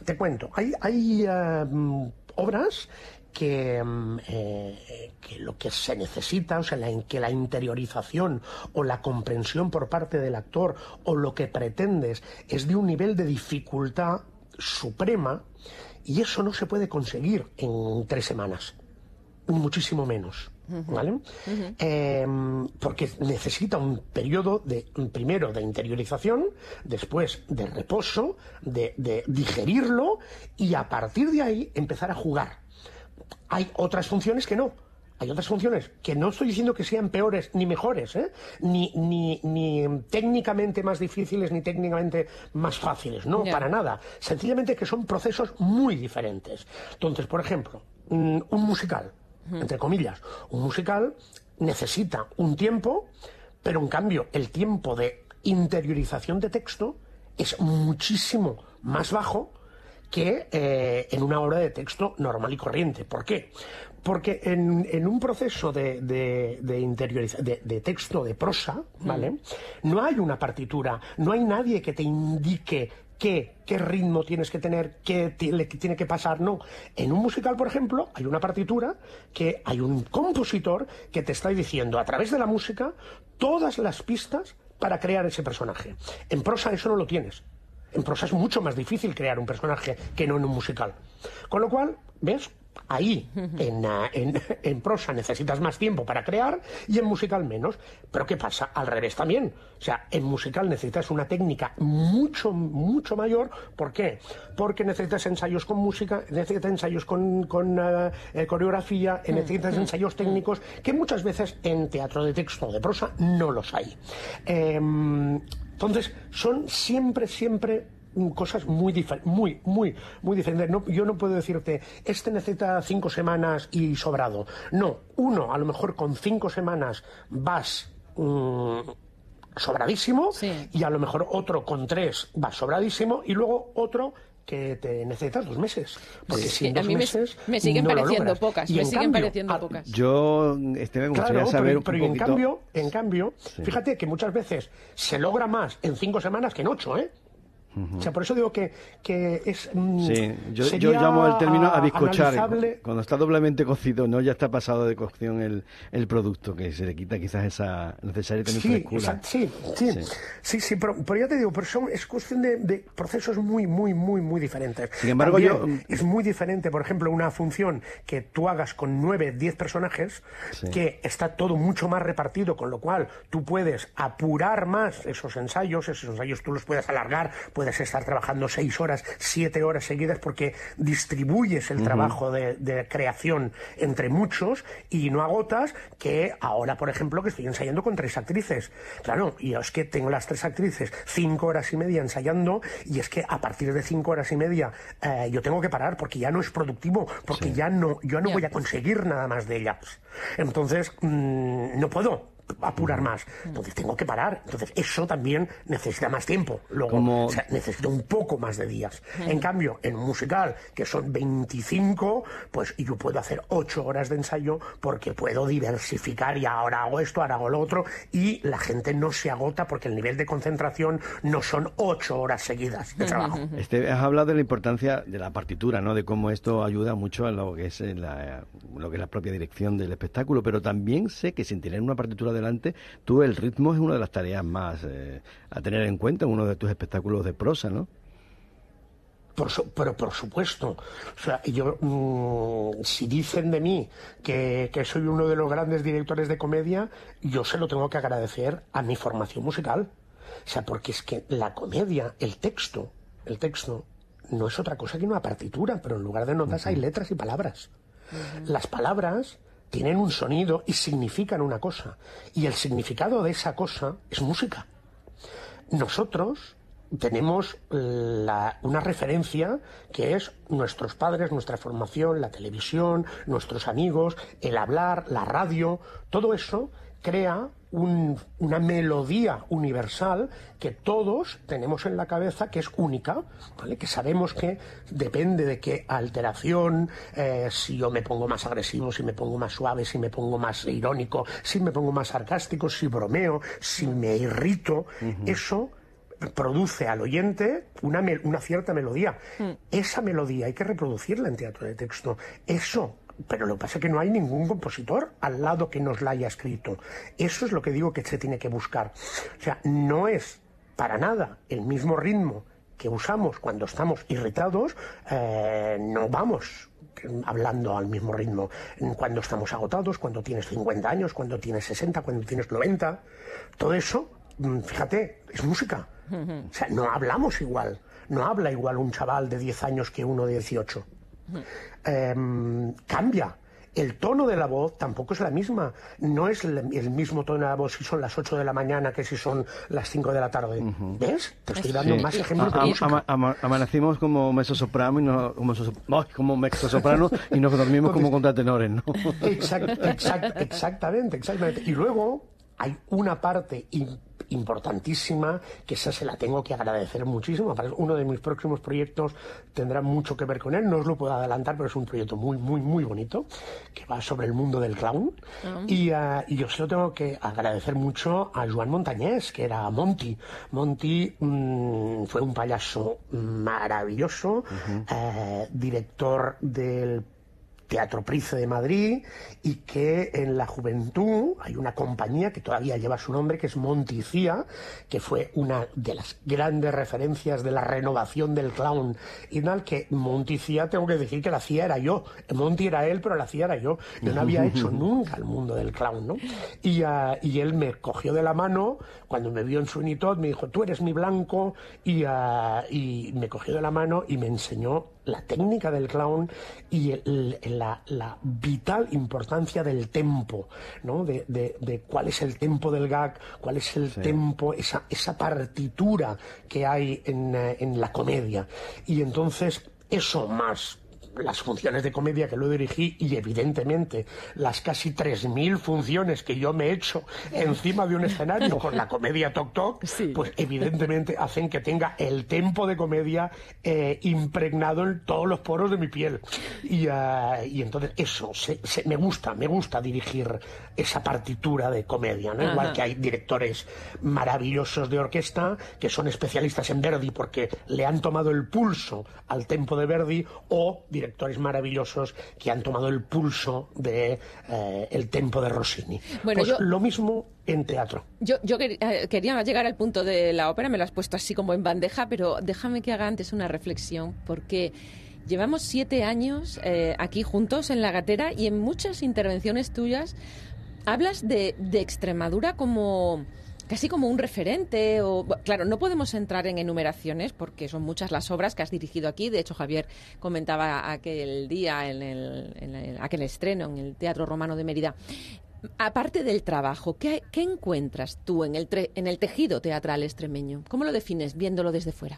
Speaker 9: te cuento, hay, hay mm, obras que, mm, eh, que lo que se necesita, o sea, la, que la interiorización o la comprensión por parte del actor o lo que pretendes es de un nivel de dificultad suprema y eso no se puede conseguir en tres semanas, muchísimo menos. ¿Vale? Eh, porque necesita un periodo de primero de interiorización, después de reposo, de, de digerirlo y a partir de ahí empezar a jugar. Hay otras funciones que no. Hay otras funciones que no estoy diciendo que sean peores ni mejores, ¿eh? ni, ni, ni técnicamente más difíciles ni técnicamente más fáciles, no, para nada. Sencillamente que son procesos muy diferentes. Entonces, por ejemplo, mm, un musical, entre comillas, un musical necesita un tiempo, pero en cambio el tiempo de interiorización de texto es muchísimo más bajo que eh, en una obra de texto normal y corriente. ¿Por qué? Porque en, en un proceso de, de, de interioriza- de- de texto, de prosa, ¿vale? No hay una partitura, no hay nadie que te indique qué, qué ritmo tienes que tener, qué ti- le- qué tiene que pasar, no. En un musical, por ejemplo, hay una partitura que hay un compositor que te está diciendo a través de la música todas las pistas para crear ese personaje. En prosa eso no lo tienes. En prosa es mucho más difícil crear un personaje que no en un musical. Con lo cual, ¿ves? Ahí, en, ah, en, *laughs* en prosa necesitas más tiempo para crear y en musical menos. Pero ¿qué pasa? Al revés también. O sea, en musical necesitas una técnica mucho, mucho mayor. ¿Por qué? Porque necesitas ensayos con música, necesitas ensayos con, con, ah, eh, coreografía, eh, necesitas ensayos técnicos que muchas veces en teatro de texto o de prosa no los hay. Em, entonces, son siempre, siempre mm, cosas muy diferentes, muy, muy, muy diferentes. No, yo no puedo decirte, este necesita cinco semanas y sobrado. No, uno, a lo mejor con cinco semanas vas mm, sobradísimo
Speaker 2: Sí.
Speaker 9: y a lo mejor otro con tres va sobradísimo y luego otro que te necesitas dos meses. Porque
Speaker 2: Sí,
Speaker 9: sin
Speaker 2: a mí me-
Speaker 9: meses
Speaker 2: me siguen
Speaker 9: no
Speaker 2: pareciendo pocas,
Speaker 9: Y
Speaker 2: me
Speaker 9: en
Speaker 2: siguen
Speaker 9: cambio,
Speaker 2: pareciendo
Speaker 9: a-
Speaker 2: pocas.
Speaker 1: Yo, este, me gustaría
Speaker 9: Claro,
Speaker 1: saber
Speaker 9: pero,
Speaker 1: un
Speaker 9: pero en cambio, en cambio, fíjate que muchas veces se logra más en cinco semanas que en ocho, ¿eh? O sea, por eso digo que, que es. mm,
Speaker 1: Sí, yo, llamo el término
Speaker 9: a-
Speaker 1: a bizcochar.
Speaker 9: analizable-
Speaker 1: Cuando está doblemente cocido, no ya está pasado de cocción el, el producto, que se le quita quizás esa necesaria tener
Speaker 9: Sí,
Speaker 1: frescura.
Speaker 9: sí, sí,
Speaker 1: Sí.
Speaker 9: sí, sí, pero, pero ya te digo, pero son, es cuestión de, de procesos muy, muy, muy, muy diferentes.
Speaker 1: Sin embargo,
Speaker 9: También
Speaker 1: yo-
Speaker 9: Es muy diferente, por ejemplo, una función que tú hagas con nueve, diez personajes, que está todo mucho más repartido, con lo cual tú puedes apurar más esos ensayos, esos ensayos tú los puedes alargar, puedes estar trabajando seis horas, siete horas seguidas, porque distribuyes el trabajo de, de creación entre muchos y no agotas que ahora, por ejemplo, que estoy ensayando con tres actrices. Claro, y es que tengo las tres actrices cinco horas y media ensayando y es que a partir de cinco horas y media eh, yo tengo que parar porque ya no es productivo, porque ya no, yo no voy a conseguir nada más de ellas. Entonces, mm, no puedo apurar más. Entonces tengo que parar. Entonces eso también necesita más tiempo. Luego,
Speaker 1: Como-
Speaker 9: o sea, necesito un poco más de días. En cambio, en un musical, que son 25, pues yo puedo hacer 8 horas de ensayo porque puedo diversificar y ahora hago esto, ahora hago lo otro y la gente no se agota porque el nivel de concentración no son 8 horas seguidas de trabajo.
Speaker 1: Este, has hablado de la importancia de la partitura, ¿no? De cómo esto ayuda mucho a lo que es eh, la, lo que es la propia dirección del espectáculo, pero también sé que sin tener una partitura delante, tú el ritmo es una de las tareas más eh, a tener en cuenta en uno de tus espectáculos de prosa, ¿no?
Speaker 9: Por su- pero por supuesto, o sea, yo, mm, si dicen de mí que, que soy uno de los grandes directores de comedia, yo se lo tengo que agradecer a mi formación musical. O sea, porque es que la comedia, el texto, el texto, no es otra cosa que una partitura, pero en lugar de notas hay letras y palabras. Las palabras tienen un sonido y significan una cosa. Y el significado de esa cosa es música nosotros tenemos la- una referencia que es nuestros padres, nuestra formación, la televisión, nuestros amigos, el hablar, la radio, todo eso crea un- una melodía universal que todos tenemos en la cabeza que es única, ¿vale? que sabemos que depende de qué alteración, eh, si yo me pongo más agresivo, si me pongo más suave, si me pongo más irónico, si me pongo más sarcástico, si bromeo, si me irrito, eso produce al oyente una, una cierta melodía. Esa melodía hay que reproducirla en teatro de texto. Eso. Pero lo que pasa es que no hay ningún compositor al lado que nos la haya escrito. Eso es lo que digo que se tiene que buscar. O sea, no es para nada el mismo ritmo que usamos cuando estamos irritados, eh, no vamos hablando al mismo ritmo. Cuando estamos agotados, cuando tienes 50 años, cuando tienes 60, cuando tienes 90, todo eso, mm, fíjate, es música. O sea, no hablamos igual. No habla igual un chaval de 10 años que uno de 18. Em, cambia. El tono de la voz tampoco es la misma. No es el, mismo tono de la voz si son las 8 de la mañana que si son las 5 de la tarde. ¿Ves? Te estoy dando
Speaker 1: Sí.
Speaker 9: más
Speaker 1: A-
Speaker 9: ejemplos de
Speaker 1: a-
Speaker 9: música.
Speaker 1: ama- ama- amanecimos como mezzosoprano y no, como, como mezzosoprano y nos dormimos como contratenores, ¿no?
Speaker 9: Exact- exact- exactamente, exactamente. Y luego hay una parte im- importantísima que esa se la tengo que agradecer muchísimo. Uno de mis próximos proyectos tendrá mucho que ver con él, no os lo puedo adelantar, pero es un proyecto muy, muy, muy bonito que va sobre el mundo del clown. Y, ah, y yo se lo tengo que agradecer mucho a Joan Montañés, que era Monty. Monty mm, fue un payaso maravilloso, eh, director del Teatro Price de Madrid y que en la juventud hay una compañía que todavía lleva su nombre, que es Monticía, que fue una de las grandes referencias de la renovación del clown. Y tal que Monticía, tengo que decir que la hacía era yo. Monty era él, pero la hacía era yo. Yo no había hecho *laughs* nunca el mundo del clown, ¿no? Y, ah, y él me cogió de la mano cuando me vio en su me dijo, tú eres mi blanco, y, ah, y me cogió de la mano y me enseñó la técnica del clown y el- la, la vital importancia del tempo, ¿no? De, de- de cuál es el tempo del gag, cuál es el tempo, esa, esa partitura que hay en, eh, en la comedia. Y entonces, eso más las funciones de comedia que lo dirigí y evidentemente las casi 3.000 funciones que yo me he hecho encima de un escenario con la comedia Tok Tok, pues evidentemente hacen que tenga el tempo de comedia eh, impregnado en todos los poros de mi piel. Y, ah, y entonces eso, se- se- me gusta, me gusta dirigir esa partitura de comedia, ¿no? Igual que hay directores maravillosos de orquesta que son especialistas en Verdi porque le han tomado el pulso al tempo de Verdi o directores maravillosos que han tomado el pulso de eh, el tempo de Rossini.
Speaker 2: Bueno,
Speaker 9: pues
Speaker 2: yo-
Speaker 9: lo mismo en teatro.
Speaker 2: Yo, yo quer- eh, quería llegar al punto de la ópera, me lo has puesto así como en bandeja, pero déjame que haga antes una reflexión, porque llevamos siete años eh, aquí juntos en La Gatera y en muchas intervenciones tuyas hablas de, de Extremadura como casi como un referente o claro no podemos entrar en enumeraciones porque son muchas las obras que has dirigido aquí de hecho Javier comentaba aquel día en, el, aquel estreno en el Teatro Romano de Mérida Aparte del trabajo, ¿qué, qué encuentras tú en el, tre- en el tejido teatral extremeño? ¿Cómo lo defines viéndolo desde fuera?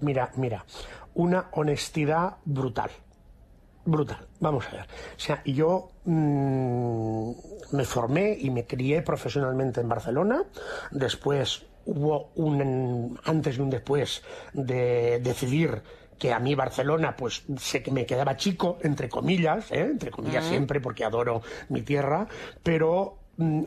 Speaker 9: Mira, mira, una honestidad brutal. Brutal. Vamos a ver. O sea, yo mm, me formé y me crié profesionalmente en Barcelona. Después hubo un antes y un después de decidir que a mí Barcelona, pues sé que me quedaba chico, entre comillas, ¿eh? entre comillas siempre, porque adoro mi tierra, pero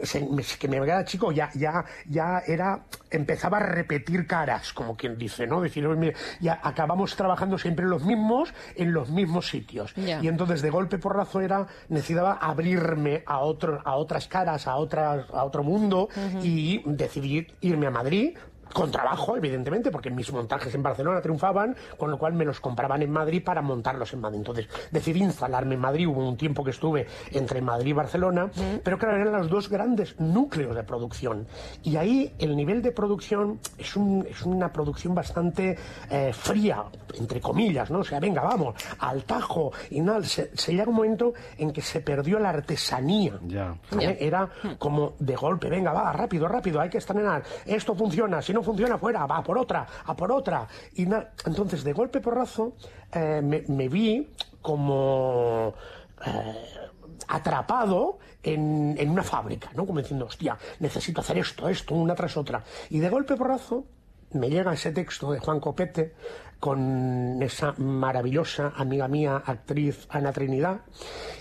Speaker 9: se- me- que me quedaba chico ya, ya, ya era, empezaba a repetir caras, como quien dice, ¿no? Decir, "Oye, mira, ya acabamos trabajando siempre los mismos, en los mismos sitios. Y entonces de golpe porrazo era, necesitaba abrirme a otro, a otras caras, a otras, a otro mundo, y decidí irme a Madrid, con trabajo, evidentemente, porque mis montajes en Barcelona triunfaban, con lo cual me los compraban en Madrid para montarlos en Madrid. Entonces decidí instalarme en Madrid, hubo un tiempo que estuve entre Madrid y Barcelona, pero claro, eran los dos grandes núcleos de producción. Y ahí el nivel de producción es, un- es una producción bastante eh, fría, entre comillas, ¿no? O sea, venga, vamos, al tajo, y nada, se, se llega un momento en que se perdió la artesanía. ¿vale? Era como de golpe, venga, va, rápido, rápido, hay que estrenar, esto funciona, si no funciona, fuera, va, a por otra, a por otra. Y entonces, de golpe porrazo, eh, me, me vi como... eh, atrapado en, en una fábrica, ¿no? Como diciendo, hostia, necesito hacer esto, esto, una tras otra. Y de golpe porrazo me llega ese texto de Juan Copete con esa maravillosa amiga mía, actriz Ana Trinidad,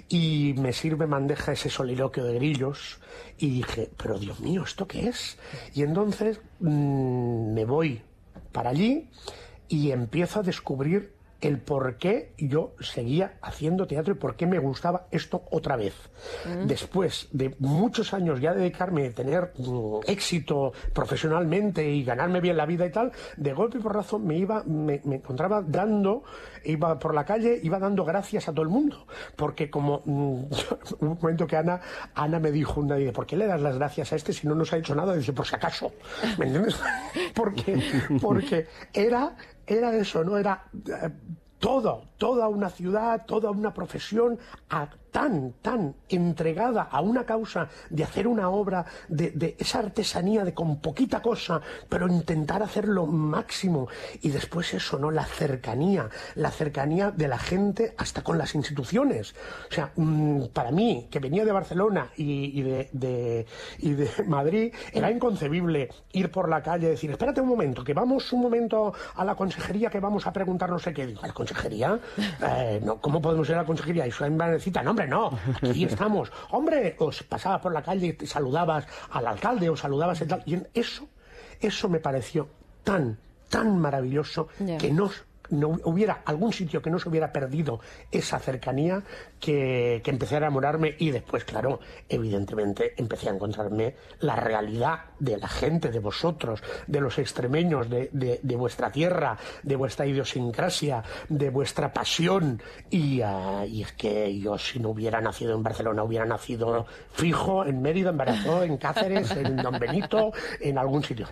Speaker 9: y me sirve bandeja ese soliloquio de grillos, y dije, pero Dios mío, ¿esto qué es? Y entonces mm, me voy para allí y empiezo a descubrir el por qué yo seguía haciendo teatro y por qué me gustaba esto otra vez. Después de muchos años ya dedicarme a tener mm, éxito profesionalmente y ganarme bien la vida y tal, de golpe y porrazo me iba, me, me encontraba dando, iba por la calle, iba dando gracias a todo el mundo. Porque como mm, *laughs* un momento que Ana, Ana me dijo una dice, ¿por qué le das las gracias a este si no nos ha hecho nada? Dice, por si acaso. ¿Me entiendes? *laughs* porque, porque era, era eso, ¿no? Era eh, todo, toda una ciudad, toda una profesión tan, tan entregada a una causa de hacer una obra, de, esa artesanía de con poquita cosa, pero intentar hacer lo máximo. Y después eso, ¿no? La cercanía, la cercanía de la gente hasta con las instituciones. O sea, mm, para mí, que venía de Barcelona y, de, y de Madrid, era inconcebible ir por la calle y decir, espérate un momento, que vamos un momento a la consejería que vamos a preguntar no sé qué. Digo, ¿a la consejería? *laughs* Eh, no, ¿Cómo podemos ir a la consejería? Y cita. No, hombre, no, aquí *laughs* estamos. Hombre, os pasabas por la calle y te saludabas al alcalde o saludabas y tal. Y eso, eso me pareció tan, tan maravilloso que no no hubiera algún sitio que no se hubiera perdido esa cercanía que, que empecé a enamorarme y después, claro, evidentemente empecé a encontrarme la realidad de la gente, de vosotros, de los extremeños, de, de- de vuestra tierra, de vuestra idiosincrasia, de vuestra pasión. Y, ah, y es que yo si no hubiera nacido en Barcelona, hubiera nacido fijo en Mérida, en Badajoz, en Cáceres, en Don Benito, en algún sitio.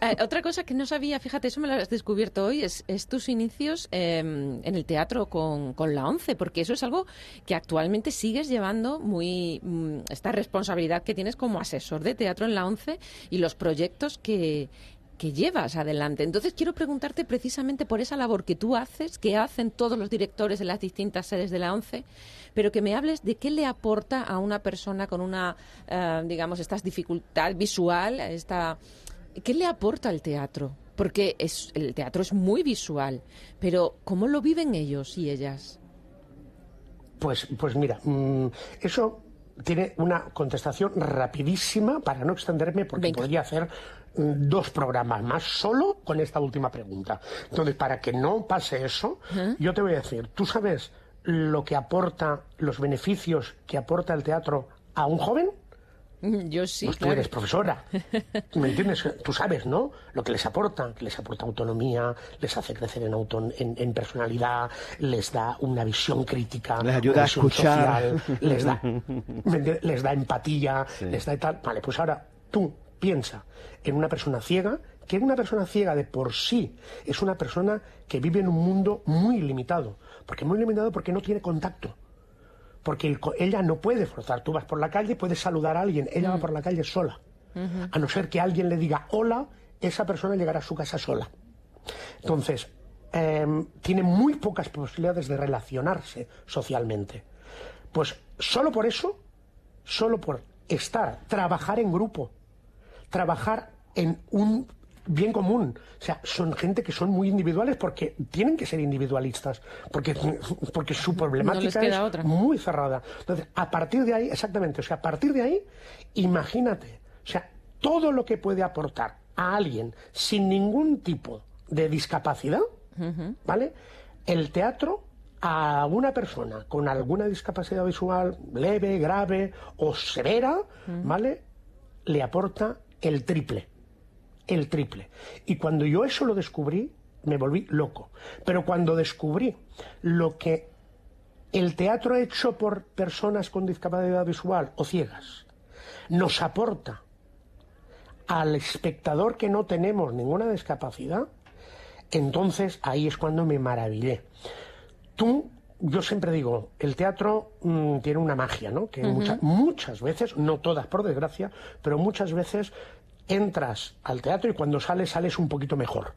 Speaker 2: Eh, otra cosa que no sabía, fíjate, eso me lo has descubierto hoy, es, es inicios eh, en el teatro con, con la ONCE, porque eso es algo que actualmente sigues llevando muy mm, esta responsabilidad que tienes como asesor de teatro en la ONCE y los proyectos que que llevas adelante. Entonces quiero preguntarte precisamente por esa labor que tú haces, que hacen todos los directores de las distintas sedes de la ONCE, pero que me hables de qué le aporta a una persona con una, eh, digamos, esta dificultad visual, esta, ¿qué le aporta el teatro? Porque es, el teatro es muy visual, pero ¿cómo lo viven ellos y ellas?
Speaker 9: Pues, pues mira, mm, eso tiene una contestación rapidísima para no extenderme porque podría hacer mm, dos programas más solo con esta última pregunta. Entonces, para que no pase eso, yo te voy a decir, ¿tú sabes lo que aporta, los beneficios que aporta el teatro a un joven? *laughs*
Speaker 2: Yo sí.
Speaker 9: Pues tú eres profesora. ¿Me entiendes? Tú sabes, ¿no? Lo que les aporta, que les aporta autonomía, les hace crecer en, en, personalidad, les da una visión crítica,
Speaker 1: les ayuda a escuchar,
Speaker 9: les da, *laughs* les da empatía, les da tal. Vale, pues ahora tú piensa en una persona ciega, que una persona ciega de por sí es una persona que vive en un mundo muy limitado. Porque muy limitado porque no tiene contacto porque ella no puede forzar. Tú vas por la calle, puedes saludar a alguien, ella va mm. por la calle sola. A no ser que alguien le diga hola, esa persona llegará a su casa sola. Entonces, em, tiene muy pocas posibilidades de relacionarse socialmente. Pues solo por eso, solo por estar, trabajar en grupo, trabajar en un bien común. O sea, son gente que son muy individuales porque tienen que ser individualistas, porque, porque su problemática es muy cerrada. Entonces, a partir de ahí, exactamente, o sea, a partir de ahí, imagínate, o sea, todo lo que puede aportar a alguien sin ningún tipo de discapacidad, ¿vale? El teatro a una persona con alguna discapacidad visual leve, grave o severa, ¿vale? Le aporta el triple el triple. Y cuando yo eso lo descubrí, me volví loco. Pero cuando descubrí lo que el teatro hecho por personas con discapacidad visual o ciegas nos aporta al espectador que no tenemos ninguna discapacidad, entonces ahí es cuando me maravillé. Tú, yo siempre digo, el teatro mm, tiene una magia, ¿no? Que muchas veces, no todas por desgracia, pero muchas veces entras al teatro y cuando sales, sales un poquito mejor.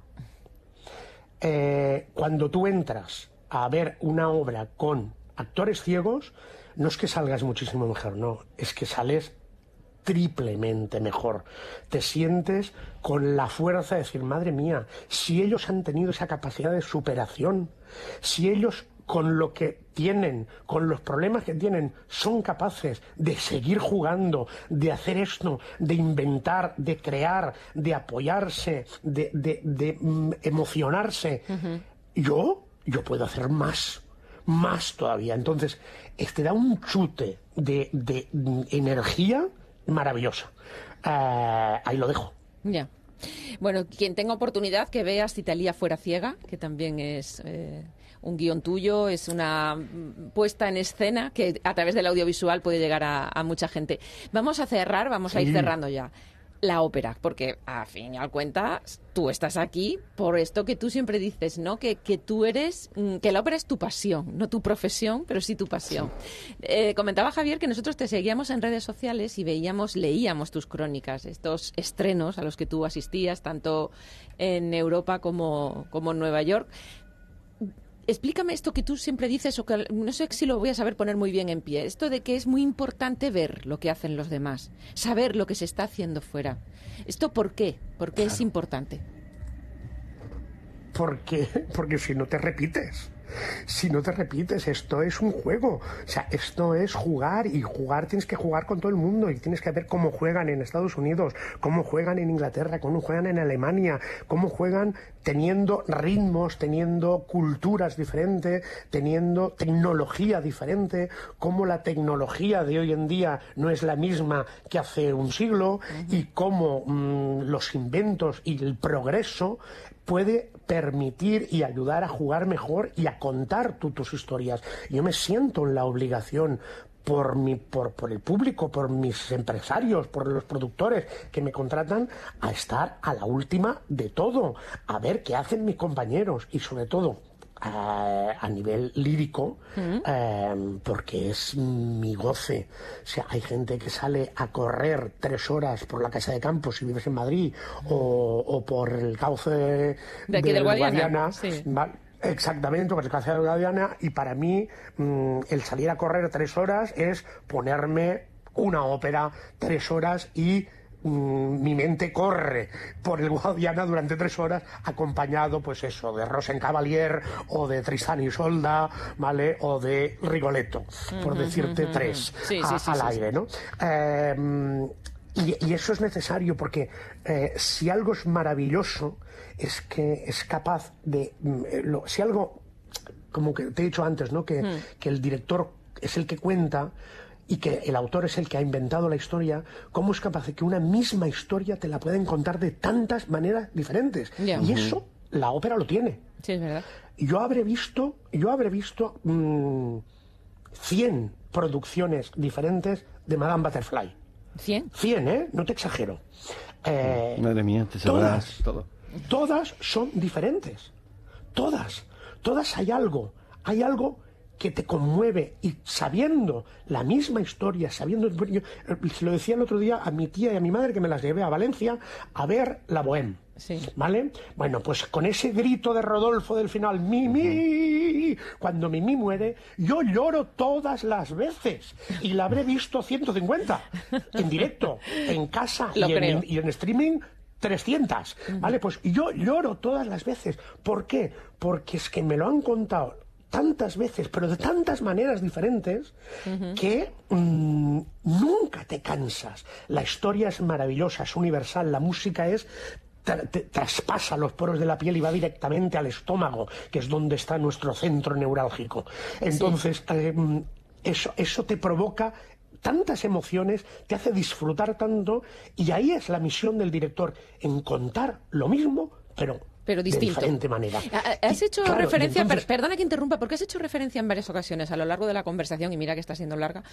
Speaker 9: Eh, cuando tú entras a ver una obra con actores ciegos, no es que salgas muchísimo mejor, no, es que sales triplemente mejor. Te sientes con la fuerza de decir, madre mía, si ellos han tenido esa capacidad de superación, si ellos con lo que tienen, con los problemas que tienen, son capaces de seguir jugando, de hacer esto, de inventar, de crear, de apoyarse, de, mm, emocionarse. Yo, yo puedo hacer más, más todavía. Entonces, este da un chute de, mm, energía maravillosa. Eh, ahí lo dejo.
Speaker 2: Ya. Bueno, quien tenga oportunidad que vea si Talía fuera ciega, que también es eh, un guion tuyo, es una mm, puesta en escena que a través del audiovisual puede llegar a, mucha gente. Vamos a cerrar, vamos a ir cerrando ya. La ópera, porque a fin y al cuentas tú estás aquí por esto que tú siempre dices, ¿no? Que, que tú eres, mm, que la ópera es tu pasión, no tu profesión, pero sí tu pasión. Eh, comentaba Javier que nosotros te seguíamos en redes sociales y veíamos, leíamos tus crónicas, estos estrenos a los que tú asistías, tanto en Europa como, como en Nueva York explícame esto que tú siempre dices, o que no sé si lo voy a saber poner muy bien en pie, esto de que es muy importante ver lo que hacen los demás, saber lo que se está haciendo fuera. ¿Esto por qué? ¿Por qué es importante?
Speaker 9: Porque, porque si no te repites si no te repites, esto es un juego. O sea, esto es jugar y jugar tienes que jugar con todo el mundo y tienes que ver cómo juegan en Estados Unidos, cómo juegan en Inglaterra, cómo juegan en Alemania, cómo juegan teniendo ritmos, teniendo culturas diferentes, teniendo tecnología diferente, cómo la tecnología de hoy en día no es la misma que hace un siglo y cómo mm, los inventos y el progreso puede permitir y ayudar a jugar mejor y a contar tus historias. Yo me siento en la obligación por, mi, por, por el público, por mis empresarios, por los productores que me contratan a estar a la última de todo, a ver qué hacen mis compañeros y sobre todo eh, a nivel lírico, eh, porque es mi goce. O sea, hay gente que sale a correr tres horas por la Casa de Campo si vives en Madrid o, o por el cauce de,
Speaker 2: De aquí del Guadiana, sí.
Speaker 9: ¿vale? Exactamente, por el cauce del Guadiana, y para mí mm, el salir a correr tres horas es ponerme una ópera tres horas y mm, mi mente corre por el Guadiana durante tres horas acompañado pues eso de Rosencavalier o de Tristán y Isolda vale o de Rigoletto por decirte tres
Speaker 2: ujú. Sí,
Speaker 9: a-
Speaker 2: sí, sí,
Speaker 9: al aire no Eh, y, y eso es necesario porque eh, si algo es maravilloso es que es capaz de mm, eh, lo- si algo como que te he dicho antes, ¿no? Que,
Speaker 2: Hmm.
Speaker 9: que el director es el que cuenta y que el autor es el que ha inventado la historia, ¿cómo es capaz de que una misma historia te la pueden contar de tantas maneras diferentes? Y eso la ópera lo tiene.
Speaker 2: Sí, es verdad.
Speaker 9: Yo habré visto, yo habré visto mm, 100 producciones diferentes de Madame Butterfly.
Speaker 2: ¿100?
Speaker 9: 100, ¿eh? No te exagero. Eh,
Speaker 1: Madre mía, te sabrás
Speaker 9: todas,
Speaker 1: todo.
Speaker 9: todas son diferentes. Todas. Todas hay algo. Hay algo que te conmueve y sabiendo la misma historia, sabiendo... yo, se lo decía el otro día a mi tía y a mi madre que me las llevé a Valencia a ver La Bohème. ¿Vale? Bueno, pues con ese grito de Rodolfo del final, Mimi, cuando Mimi muere, yo lloro todas las veces y la habré visto 150 en directo, en casa y en, y en streaming 300, ¿vale? Pues yo lloro todas las veces. ¿Por qué? Porque es que me lo han contado tantas veces, pero de tantas maneras diferentes, que mm, nunca te cansas. La historia es maravillosa, es universal, la música es tra- traspasa los poros de la piel y va directamente al estómago, que es donde está nuestro centro neurálgico. Entonces, eh, mm, eso, eso te provoca tantas emociones, te hace disfrutar tanto, y ahí es la misión del director, en contar lo mismo, pero,
Speaker 2: Pero
Speaker 9: de
Speaker 2: distinto.
Speaker 9: diferente manera.
Speaker 2: Ha- Has hecho
Speaker 9: claro,
Speaker 2: referencia,
Speaker 9: entonces-
Speaker 2: per- perdona que interrumpa, porque has hecho referencia en varias ocasiones a lo largo de la conversación, y mira que está siendo larga,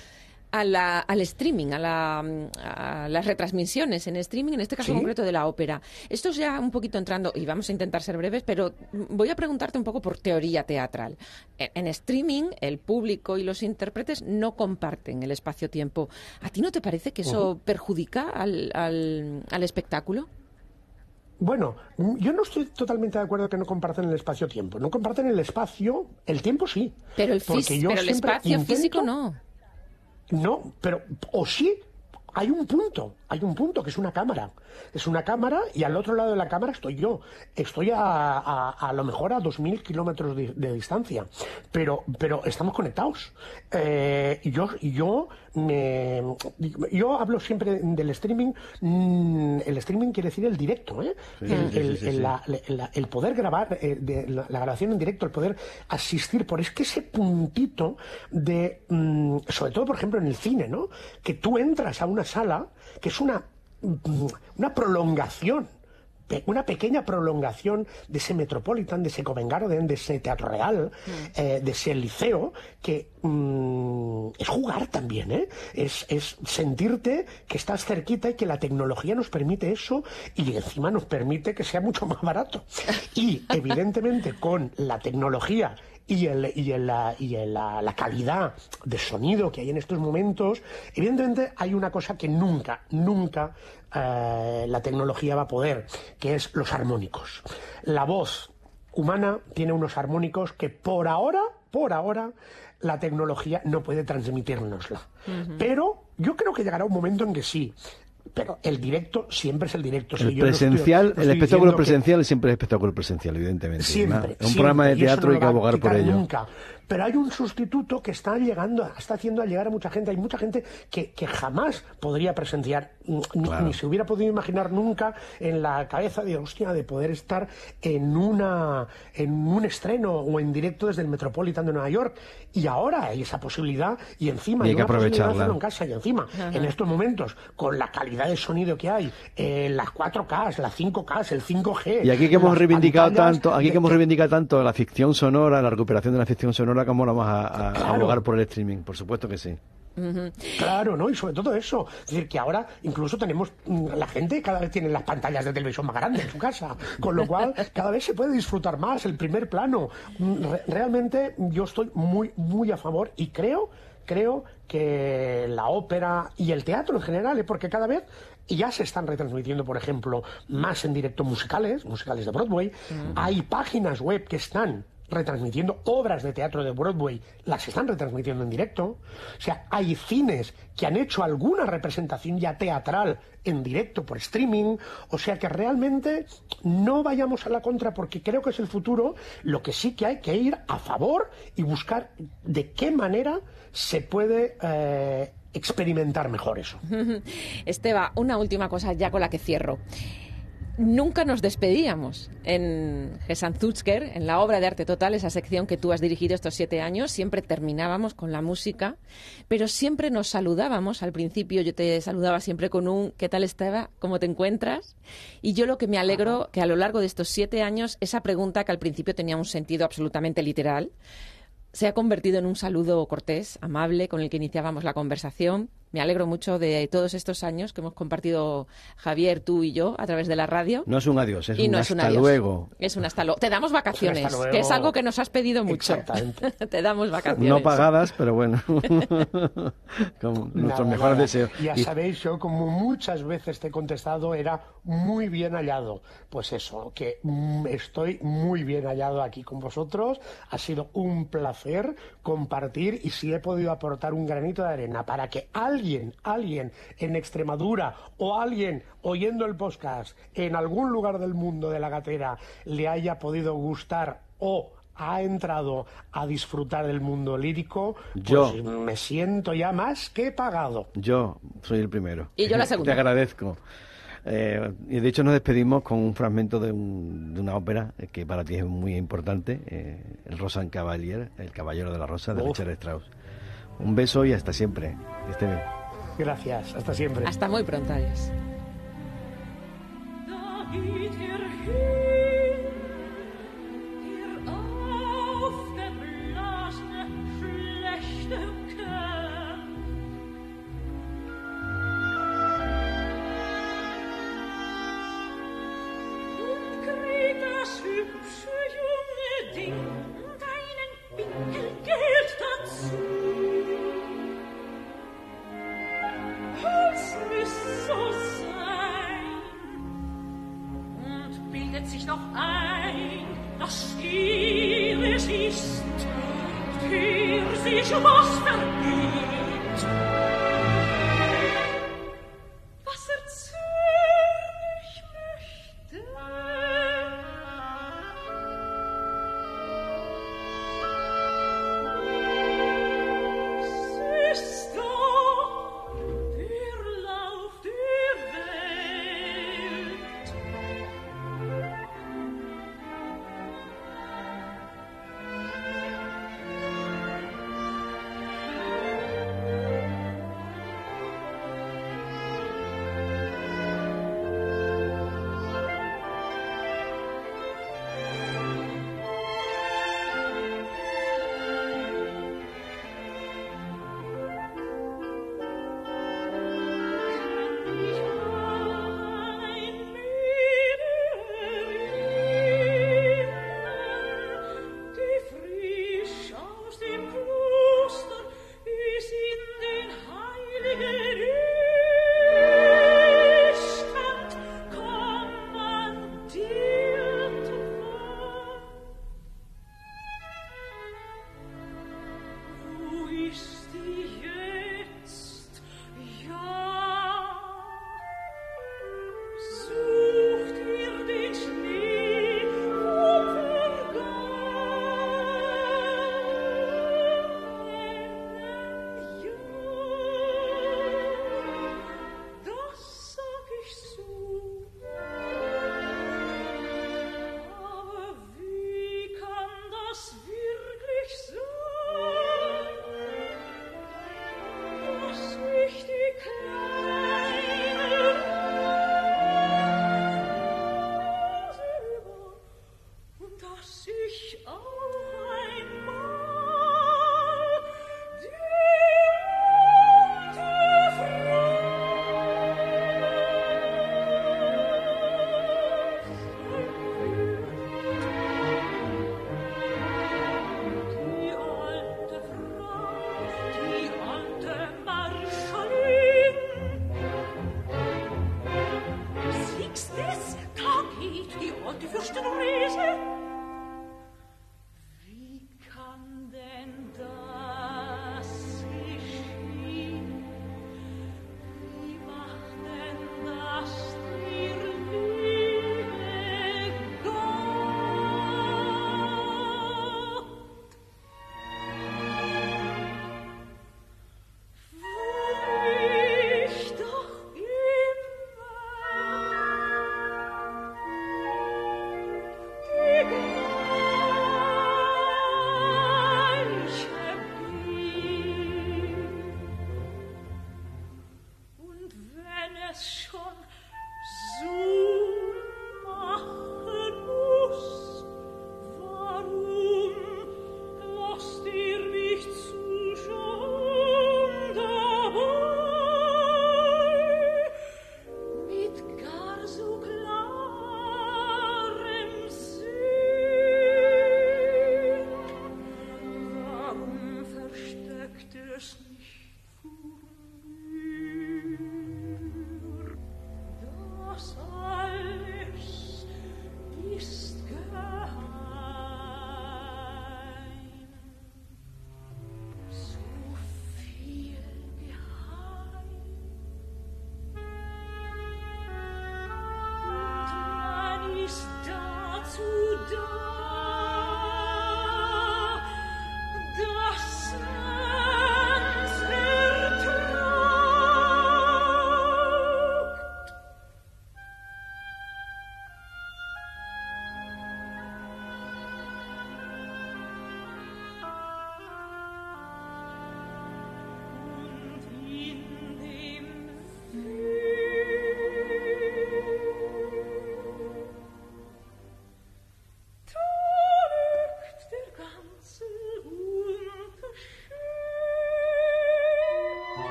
Speaker 2: a la- al streaming, a, la- a las retransmisiones en streaming, en este caso
Speaker 10: Sí.
Speaker 2: concreto de la ópera. Esto es ya un poquito entrando, y vamos a intentar ser breves, pero voy a preguntarte un poco por teoría teatral. En, en streaming, el público y los intérpretes no comparten el espacio-tiempo. ¿A ti no te parece que eso perjudica al, al- al espectáculo?
Speaker 9: Bueno, yo no estoy totalmente de acuerdo que no comparten el espacio-tiempo. No comparten el espacio, el tiempo sí.
Speaker 2: Pero el,
Speaker 9: Porque yo
Speaker 2: pero el espacio
Speaker 9: intento-
Speaker 2: físico no.
Speaker 9: No, pero o sí, hay un punto, hay un punto que es una cámara. Es una cámara y al otro lado de la cámara estoy yo. Estoy a, a, a lo mejor a 2.000 kilómetros de, de distancia, pero, pero estamos conectados. Eh, yo, yo, me, yo hablo siempre del streaming. mm, El streaming quiere decir el directo, ¿eh?
Speaker 1: Sí,
Speaker 9: el,
Speaker 1: sí,
Speaker 9: el-
Speaker 1: sí, sí,
Speaker 9: el-
Speaker 1: sí.
Speaker 9: la- la- el poder grabar, eh, de la, la grabación en directo, el poder asistir, por es que ese puntito de, mm, sobre todo por ejemplo en el cine, ¿no? Que tú entras a una sala que es una, mm, una prolongación. Una pequeña prolongación de ese Metropolitan, de ese Covent Garden, de ese Teatro Real, eh, de ese Liceo, que mm, es jugar también, ¿eh? Es, es sentirte que estás cerquita y que la tecnología nos permite eso y encima nos permite que sea mucho más barato. Y evidentemente con la tecnología y, el, y, el, la, y el- la, la calidad de sonido que hay en estos momentos, evidentemente hay una cosa que nunca, nunca eh, la tecnología va a poder, que es los armónicos. La voz humana tiene unos armónicos que por ahora, por ahora, la tecnología no puede transmitírnosla. Pero yo creo que llegará un momento en que sí. Pero el directo siempre es el directo.
Speaker 1: El
Speaker 9: no estoy-
Speaker 1: presencial,
Speaker 9: no
Speaker 1: el
Speaker 9: estoy
Speaker 1: espectáculo
Speaker 9: diciendo que-
Speaker 1: presencial siempre es espectáculo presencial, evidentemente.
Speaker 9: Siempre.
Speaker 1: Un
Speaker 9: siempre,
Speaker 1: programa de
Speaker 9: y
Speaker 1: teatro
Speaker 9: no
Speaker 1: hay que abogar por ello.
Speaker 9: Nunca. Pero hay un sustituto que está llegando, está haciendo llegar a mucha gente. Hay mucha gente que, que jamás podría presenciar, ni,
Speaker 1: Claro.
Speaker 9: ni se hubiera podido imaginar nunca en la cabeza de hostia de poder estar en una en un estreno o en directo desde el Metropolitan de Nueva York. Y ahora hay esa posibilidad y encima
Speaker 1: Y hay que
Speaker 9: una posibilidad de
Speaker 1: aprovecharla.
Speaker 9: hacerlo en casa y encima
Speaker 2: Ajá.
Speaker 9: en estos momentos con la calidad de sonido que hay, eh, las 4K, las 5K, el 5G.
Speaker 1: Y aquí que hemos reivindicado tanto, aquí
Speaker 9: de-
Speaker 1: que hemos reivindicado tanto la ficción sonora, la recuperación de la ficción sonora, como vamos a, a
Speaker 9: Claro.
Speaker 1: abogar por el streaming, por supuesto que sí.
Speaker 9: Claro, ¿no? Y sobre todo eso. Es decir, que ahora incluso tenemos. mm, La gente cada vez tiene las pantallas de televisión más grandes en su casa. Con lo cual, *laughs* cada vez se puede disfrutar más el primer plano. Mm, re- Realmente, yo estoy muy, muy a favor y creo. Creo que la ópera y el teatro en general, ¿eh? porque cada vez ya se están retransmitiendo, por ejemplo, más en directo musicales, musicales de Broadway. Hay páginas web que están retransmitiendo obras de teatro de Broadway, las están retransmitiendo en directo. O sea, hay cines que han hecho alguna representación ya teatral en directo por streaming. O sea que realmente no vayamos a la contra porque creo que es el futuro. Lo que sí que hay que ir a favor y buscar de qué manera se puede eh, experimentar mejor eso. *laughs*
Speaker 11: Esteba, una última cosa ya con la que cierro. Nunca nos despedíamos en Gesamtuzker, en la obra de arte total, esa sección que tú has dirigido estos siete años. Siempre terminábamos con la música, pero siempre nos saludábamos. Al principio yo te saludaba siempre con un ¿qué tal Esteba? ¿Cómo te encuentras? Y yo lo que me alegro que a lo largo de estos siete años, esa pregunta que al principio tenía un sentido absolutamente literal, se ha convertido en un saludo cortés, amable, con el que iniciábamos la conversación. Me alegro mucho de todos estos años que hemos compartido Javier, tú y yo a través de la radio.
Speaker 1: No es un adiós, es
Speaker 11: y
Speaker 1: un
Speaker 11: no
Speaker 1: hasta
Speaker 11: es un adiós.
Speaker 1: luego.
Speaker 11: Es un hasta luego. Te damos vacaciones, que es algo que nos has pedido mucho.
Speaker 9: Exactamente. *laughs*
Speaker 11: Te damos vacaciones.
Speaker 1: No pagadas, pero bueno. *laughs* Con nuestros
Speaker 9: Nada,
Speaker 1: mejores
Speaker 9: nada.
Speaker 1: deseos.
Speaker 9: Ya
Speaker 1: Y-
Speaker 9: sabéis, yo como muchas veces te he contestado, era muy bien hallado. Pues eso, que mm, estoy muy bien hallado aquí con vosotros. Ha sido un placer compartir y si he podido aportar un granito de arena para que alguien, alguien en Extremadura o alguien oyendo el podcast en algún lugar del mundo de la gatera le haya podido gustar o ha entrado a disfrutar del mundo lírico,
Speaker 1: Yo.
Speaker 9: pues me siento ya más que pagado.
Speaker 1: Yo soy el primero.
Speaker 11: Y yo la *laughs* segunda.
Speaker 1: Te agradezco. Eh, y de hecho nos despedimos con un fragmento de, un- de una ópera eh, que para ti es muy importante, eh, el Rosan Cavalier, el Caballero de la Rosa de
Speaker 9: Uf.
Speaker 1: Richard Strauss. Un beso y hasta siempre. Que esté bien.
Speaker 9: Gracias, hasta siempre.
Speaker 11: Hasta muy pronto, adiós.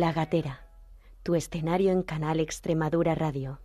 Speaker 12: La Gatera, tu escenario en Canal Extremadura Radio.